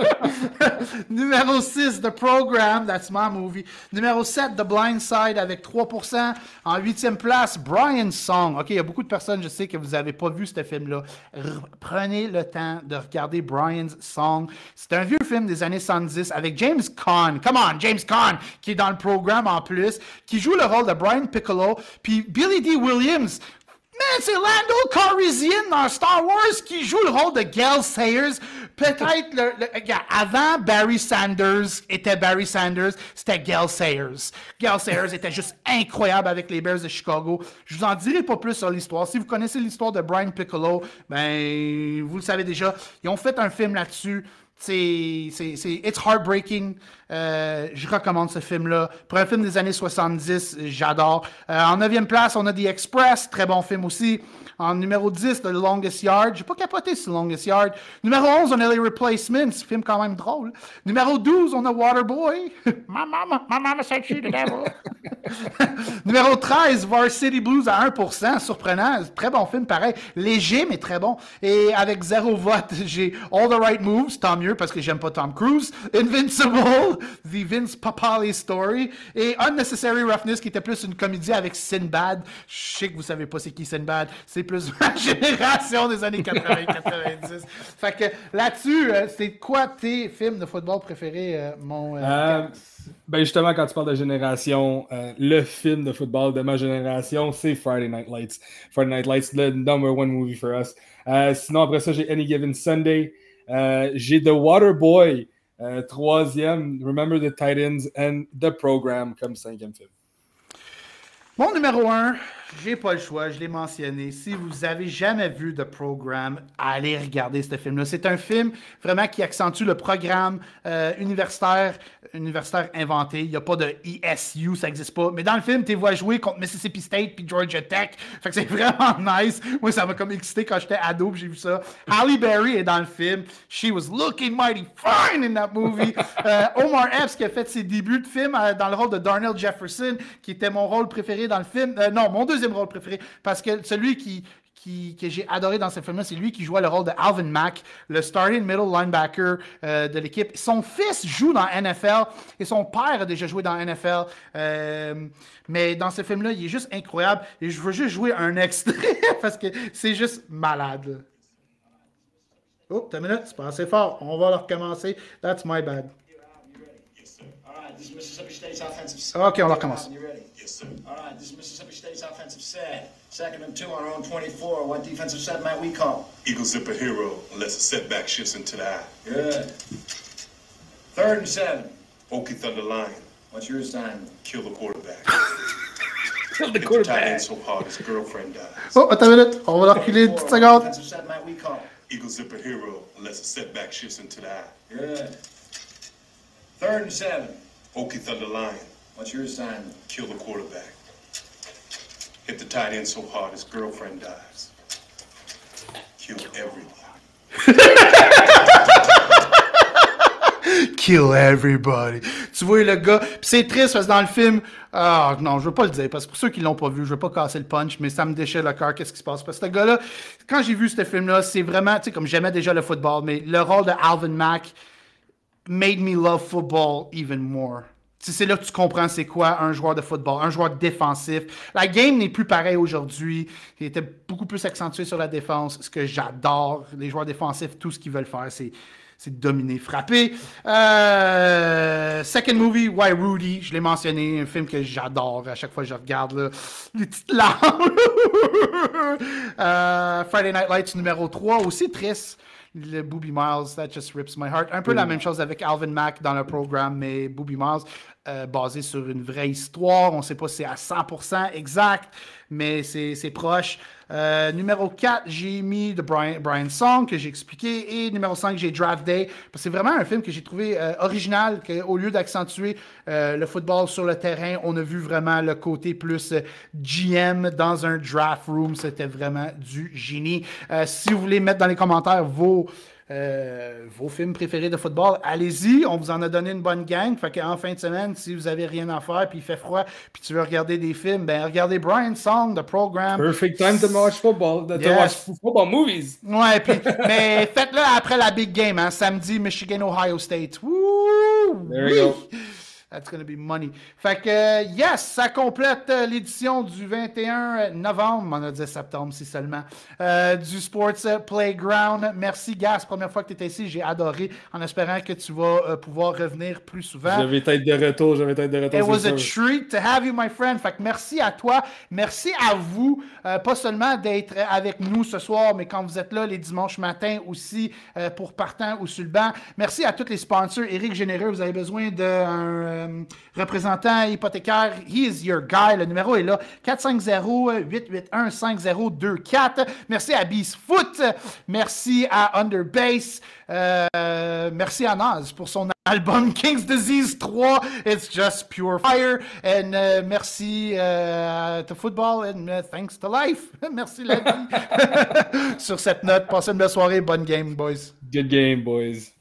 (laughs) Numéro 6, The Program, that's my movie. Numéro 7, The Blind Side avec 3%. En huitième place, Brian's Song. OK, il y a beaucoup de personnes, je sais que vous n'avez pas vu ce film-là. Prenez le temps de regarder Brian's Song. C'est un vieux film des années 70 avec James Caan. Come on, James Caan, qui est dans le programme en plus, qui joue le rôle de Brian Piccolo. Puis Billy D. Williams, c'est Lando Calrissian dans Star Wars qui joue le rôle de Gale Sayers. Peut-être le, avant Barry Sanders était Barry Sanders, c'était Gale Sayers. Gale Sayers était juste incroyable avec les Bears de Chicago. Je vous en dirai pas plus sur l'histoire. Si vous connaissez l'histoire de Brian Piccolo, ben vous le savez déjà. Ils ont fait un film là-dessus. C'est, c'est, c'est It's Heartbreaking. Euh, je recommande ce film-là. Pour un film des années 70, j'adore. Euh, en neuvième place, on a The Express, très bon film aussi. En numéro 10, The Longest Yard. J'ai pas capoté sur Longest Yard. Numéro 11, on a Les Replacements, film quand même drôle. Numéro 12, on a Waterboy. (laughs) my mama, my mama said she the devil. (laughs) numéro 13, Varsity Blues à 1%, surprenant. Très bon film, pareil. Léger, mais très bon. Et avec zéro vote, (laughs) j'ai All the Right Moves, tant mieux parce que j'aime pas Tom Cruise. Invincible, The Vince Papali Story. Et Unnecessary Roughness, qui était plus une comédie avec Sinbad. Je sais que vous savez pas c'est qui Sinbad. C'est plus (laughs) ma génération des années 80-90. fait que là-dessus, euh, c'est quoi tes films de football préférés, euh, mon. Euh, ben justement, quand tu parles de génération, le film de football de ma génération, c'est Friday Night Lights. Friday Night Lights, the number one movie for us. sinon, après ça, j'ai Any Given Sunday. j'ai The Water Boy, troisième, Remember the Titans, and The Program comme cinquième film. Mon numéro un, j'ai pas le choix, je l'ai mentionné. Si vous avez jamais vu The Program, allez regarder ce film-là. C'est un film vraiment qui accentue le programme euh, universitaire, universitaire inventé. Il n'y a pas de ESU, ça n'existe pas. Mais dans le film, tu vois jouer contre Mississippi State puis Georgia Tech. Fait que c'est (laughs) vraiment nice. Moi, ça m'a comme excité quand j'étais ado j'ai vu ça. Halle Berry est dans le film. She was looking mighty fine in that movie. (laughs) Euh, Omar Epps qui a fait ses débuts de film euh, dans le rôle de Darnell Jefferson, qui était mon rôle préféré dans le film. non, mon deuxième rôle préféré. Parce que celui qui, qui, que j'ai adoré dans ce film-là, c'est lui qui jouait le rôle de Alvin Mack, le starting middle linebacker euh, de l'équipe. Son fils joue dans NFL et son père a déjà joué dans NFL. Euh, mais dans ce film-là, il est juste incroyable. Et je veux juste jouer un extrait (laughs) parce que c'est juste malade. Oh, t'as minute, c'est pas assez fort. On va le recommencer. That's my bad. Ok, on recommence. Yes, sir. All right, this is Mississippi State's offensive set. Second and two on our own 24. What defensive set might we call? Eagle zipper hero, unless a setback shifts into the eye. Good. Third and seven. Okie Thunder Lion. What's your assignment? Kill the quarterback. (laughs) Kill the quarterback. so hard his girlfriend dies. Oh, attends une minute. On va reculer une petite seconde. Defensive set might we call? Eagle zipper hero, unless a setback shifts into the eye. Good. Third and seven. Okie Thunder Lion. What's your assignment? Kill the quarterback. Hit the tight end so hard his girlfriend dies. Kill everybody. (laughs) Kill everybody. Tu vois le gars, c'est triste parce que dans le film, ah non, je veux pas le dire parce que pour ceux qui l'ont pas vu, je veux pas casser le punch, mais ça me déchire le cœur. Qu'est-ce qui se passe? Parce que ce gars-là, quand j'ai vu ce film-là, c'est vraiment, tu sais, comme j'aimais déjà le football, mais le rôle de Alvin Mack made me love football even more. C'est là que tu comprends c'est quoi un joueur de football, un joueur défensif. La game n'est plus pareille aujourd'hui. Il était beaucoup plus accentué sur la défense. Ce que j'adore, les joueurs défensifs, tout ce qu'ils veulent faire, c'est c'est dominer, frapper. Euh, second movie, Why Rudy, je l'ai mentionné, un film que j'adore à chaque fois que je regarde, les petites larmes. (laughs) euh, Friday Night Lights numéro 3, aussi triste le Booby Miles, that just rips my heart. Un peu la même chose avec Alvin Mack dans le programme, mais Booby Miles, euh, basé sur une vraie histoire. On ne sait pas si c'est à 100% exact, mais c'est proche. Euh, numéro 4, j'ai mis The Brian, Brian Song, que j'ai expliqué. Et numéro 5, j'ai Draft Day. C'est vraiment un film que j'ai trouvé euh, original, qu'au lieu d'accentuer le football sur le terrain, on a vu vraiment le côté plus GM dans un draft room. C'était vraiment du génie. si vous voulez mettre dans les commentaires vos euh, vos films préférés de football. Allez-y, on vous en a donné une bonne gang. Fait qu'en fin de semaine, si vous avez rien à faire, puis il fait froid, puis tu veux regarder des films, ben regardez Brian Song, The Program. Perfect time to watch football, to Yes. watch football movies. Ouais, puis, (laughs) mais faites-le après la big game, hein, samedi, Michigan, Ohio State. Woo! There you go. That's gonna be money. Fait que, euh, yes, ça complète euh, l'édition du 21 novembre, on a dit septembre si seulement, euh, du Sports Playground. Merci, Gas, première fois que tu étais ici, j'ai adoré, en espérant que tu vas euh, pouvoir revenir plus souvent. Je vais être de retour, je vais être de retour. It was a treat to have you, my friend. Fait que merci à toi. Merci à vous, euh, pas seulement d'être avec nous ce soir, mais quand vous êtes là les dimanches matins aussi euh, pour partant ou banc. Merci à tous les sponsors. Éric Généreux, vous avez besoin d'un euh, représentant hypothécaire. He is your guy. Le numéro est là. 450-881-5024. Merci à Beast Foot. Merci à Underbase. Euh, merci à Naz pour son album (laughs) King's Disease 3. It's just pure fire. And uh, merci uh, to football and uh, thanks to life. (laughs) merci la vie. (laughs) Sur cette note, passez une belle soirée. Bonne game, boys. Good game, boys.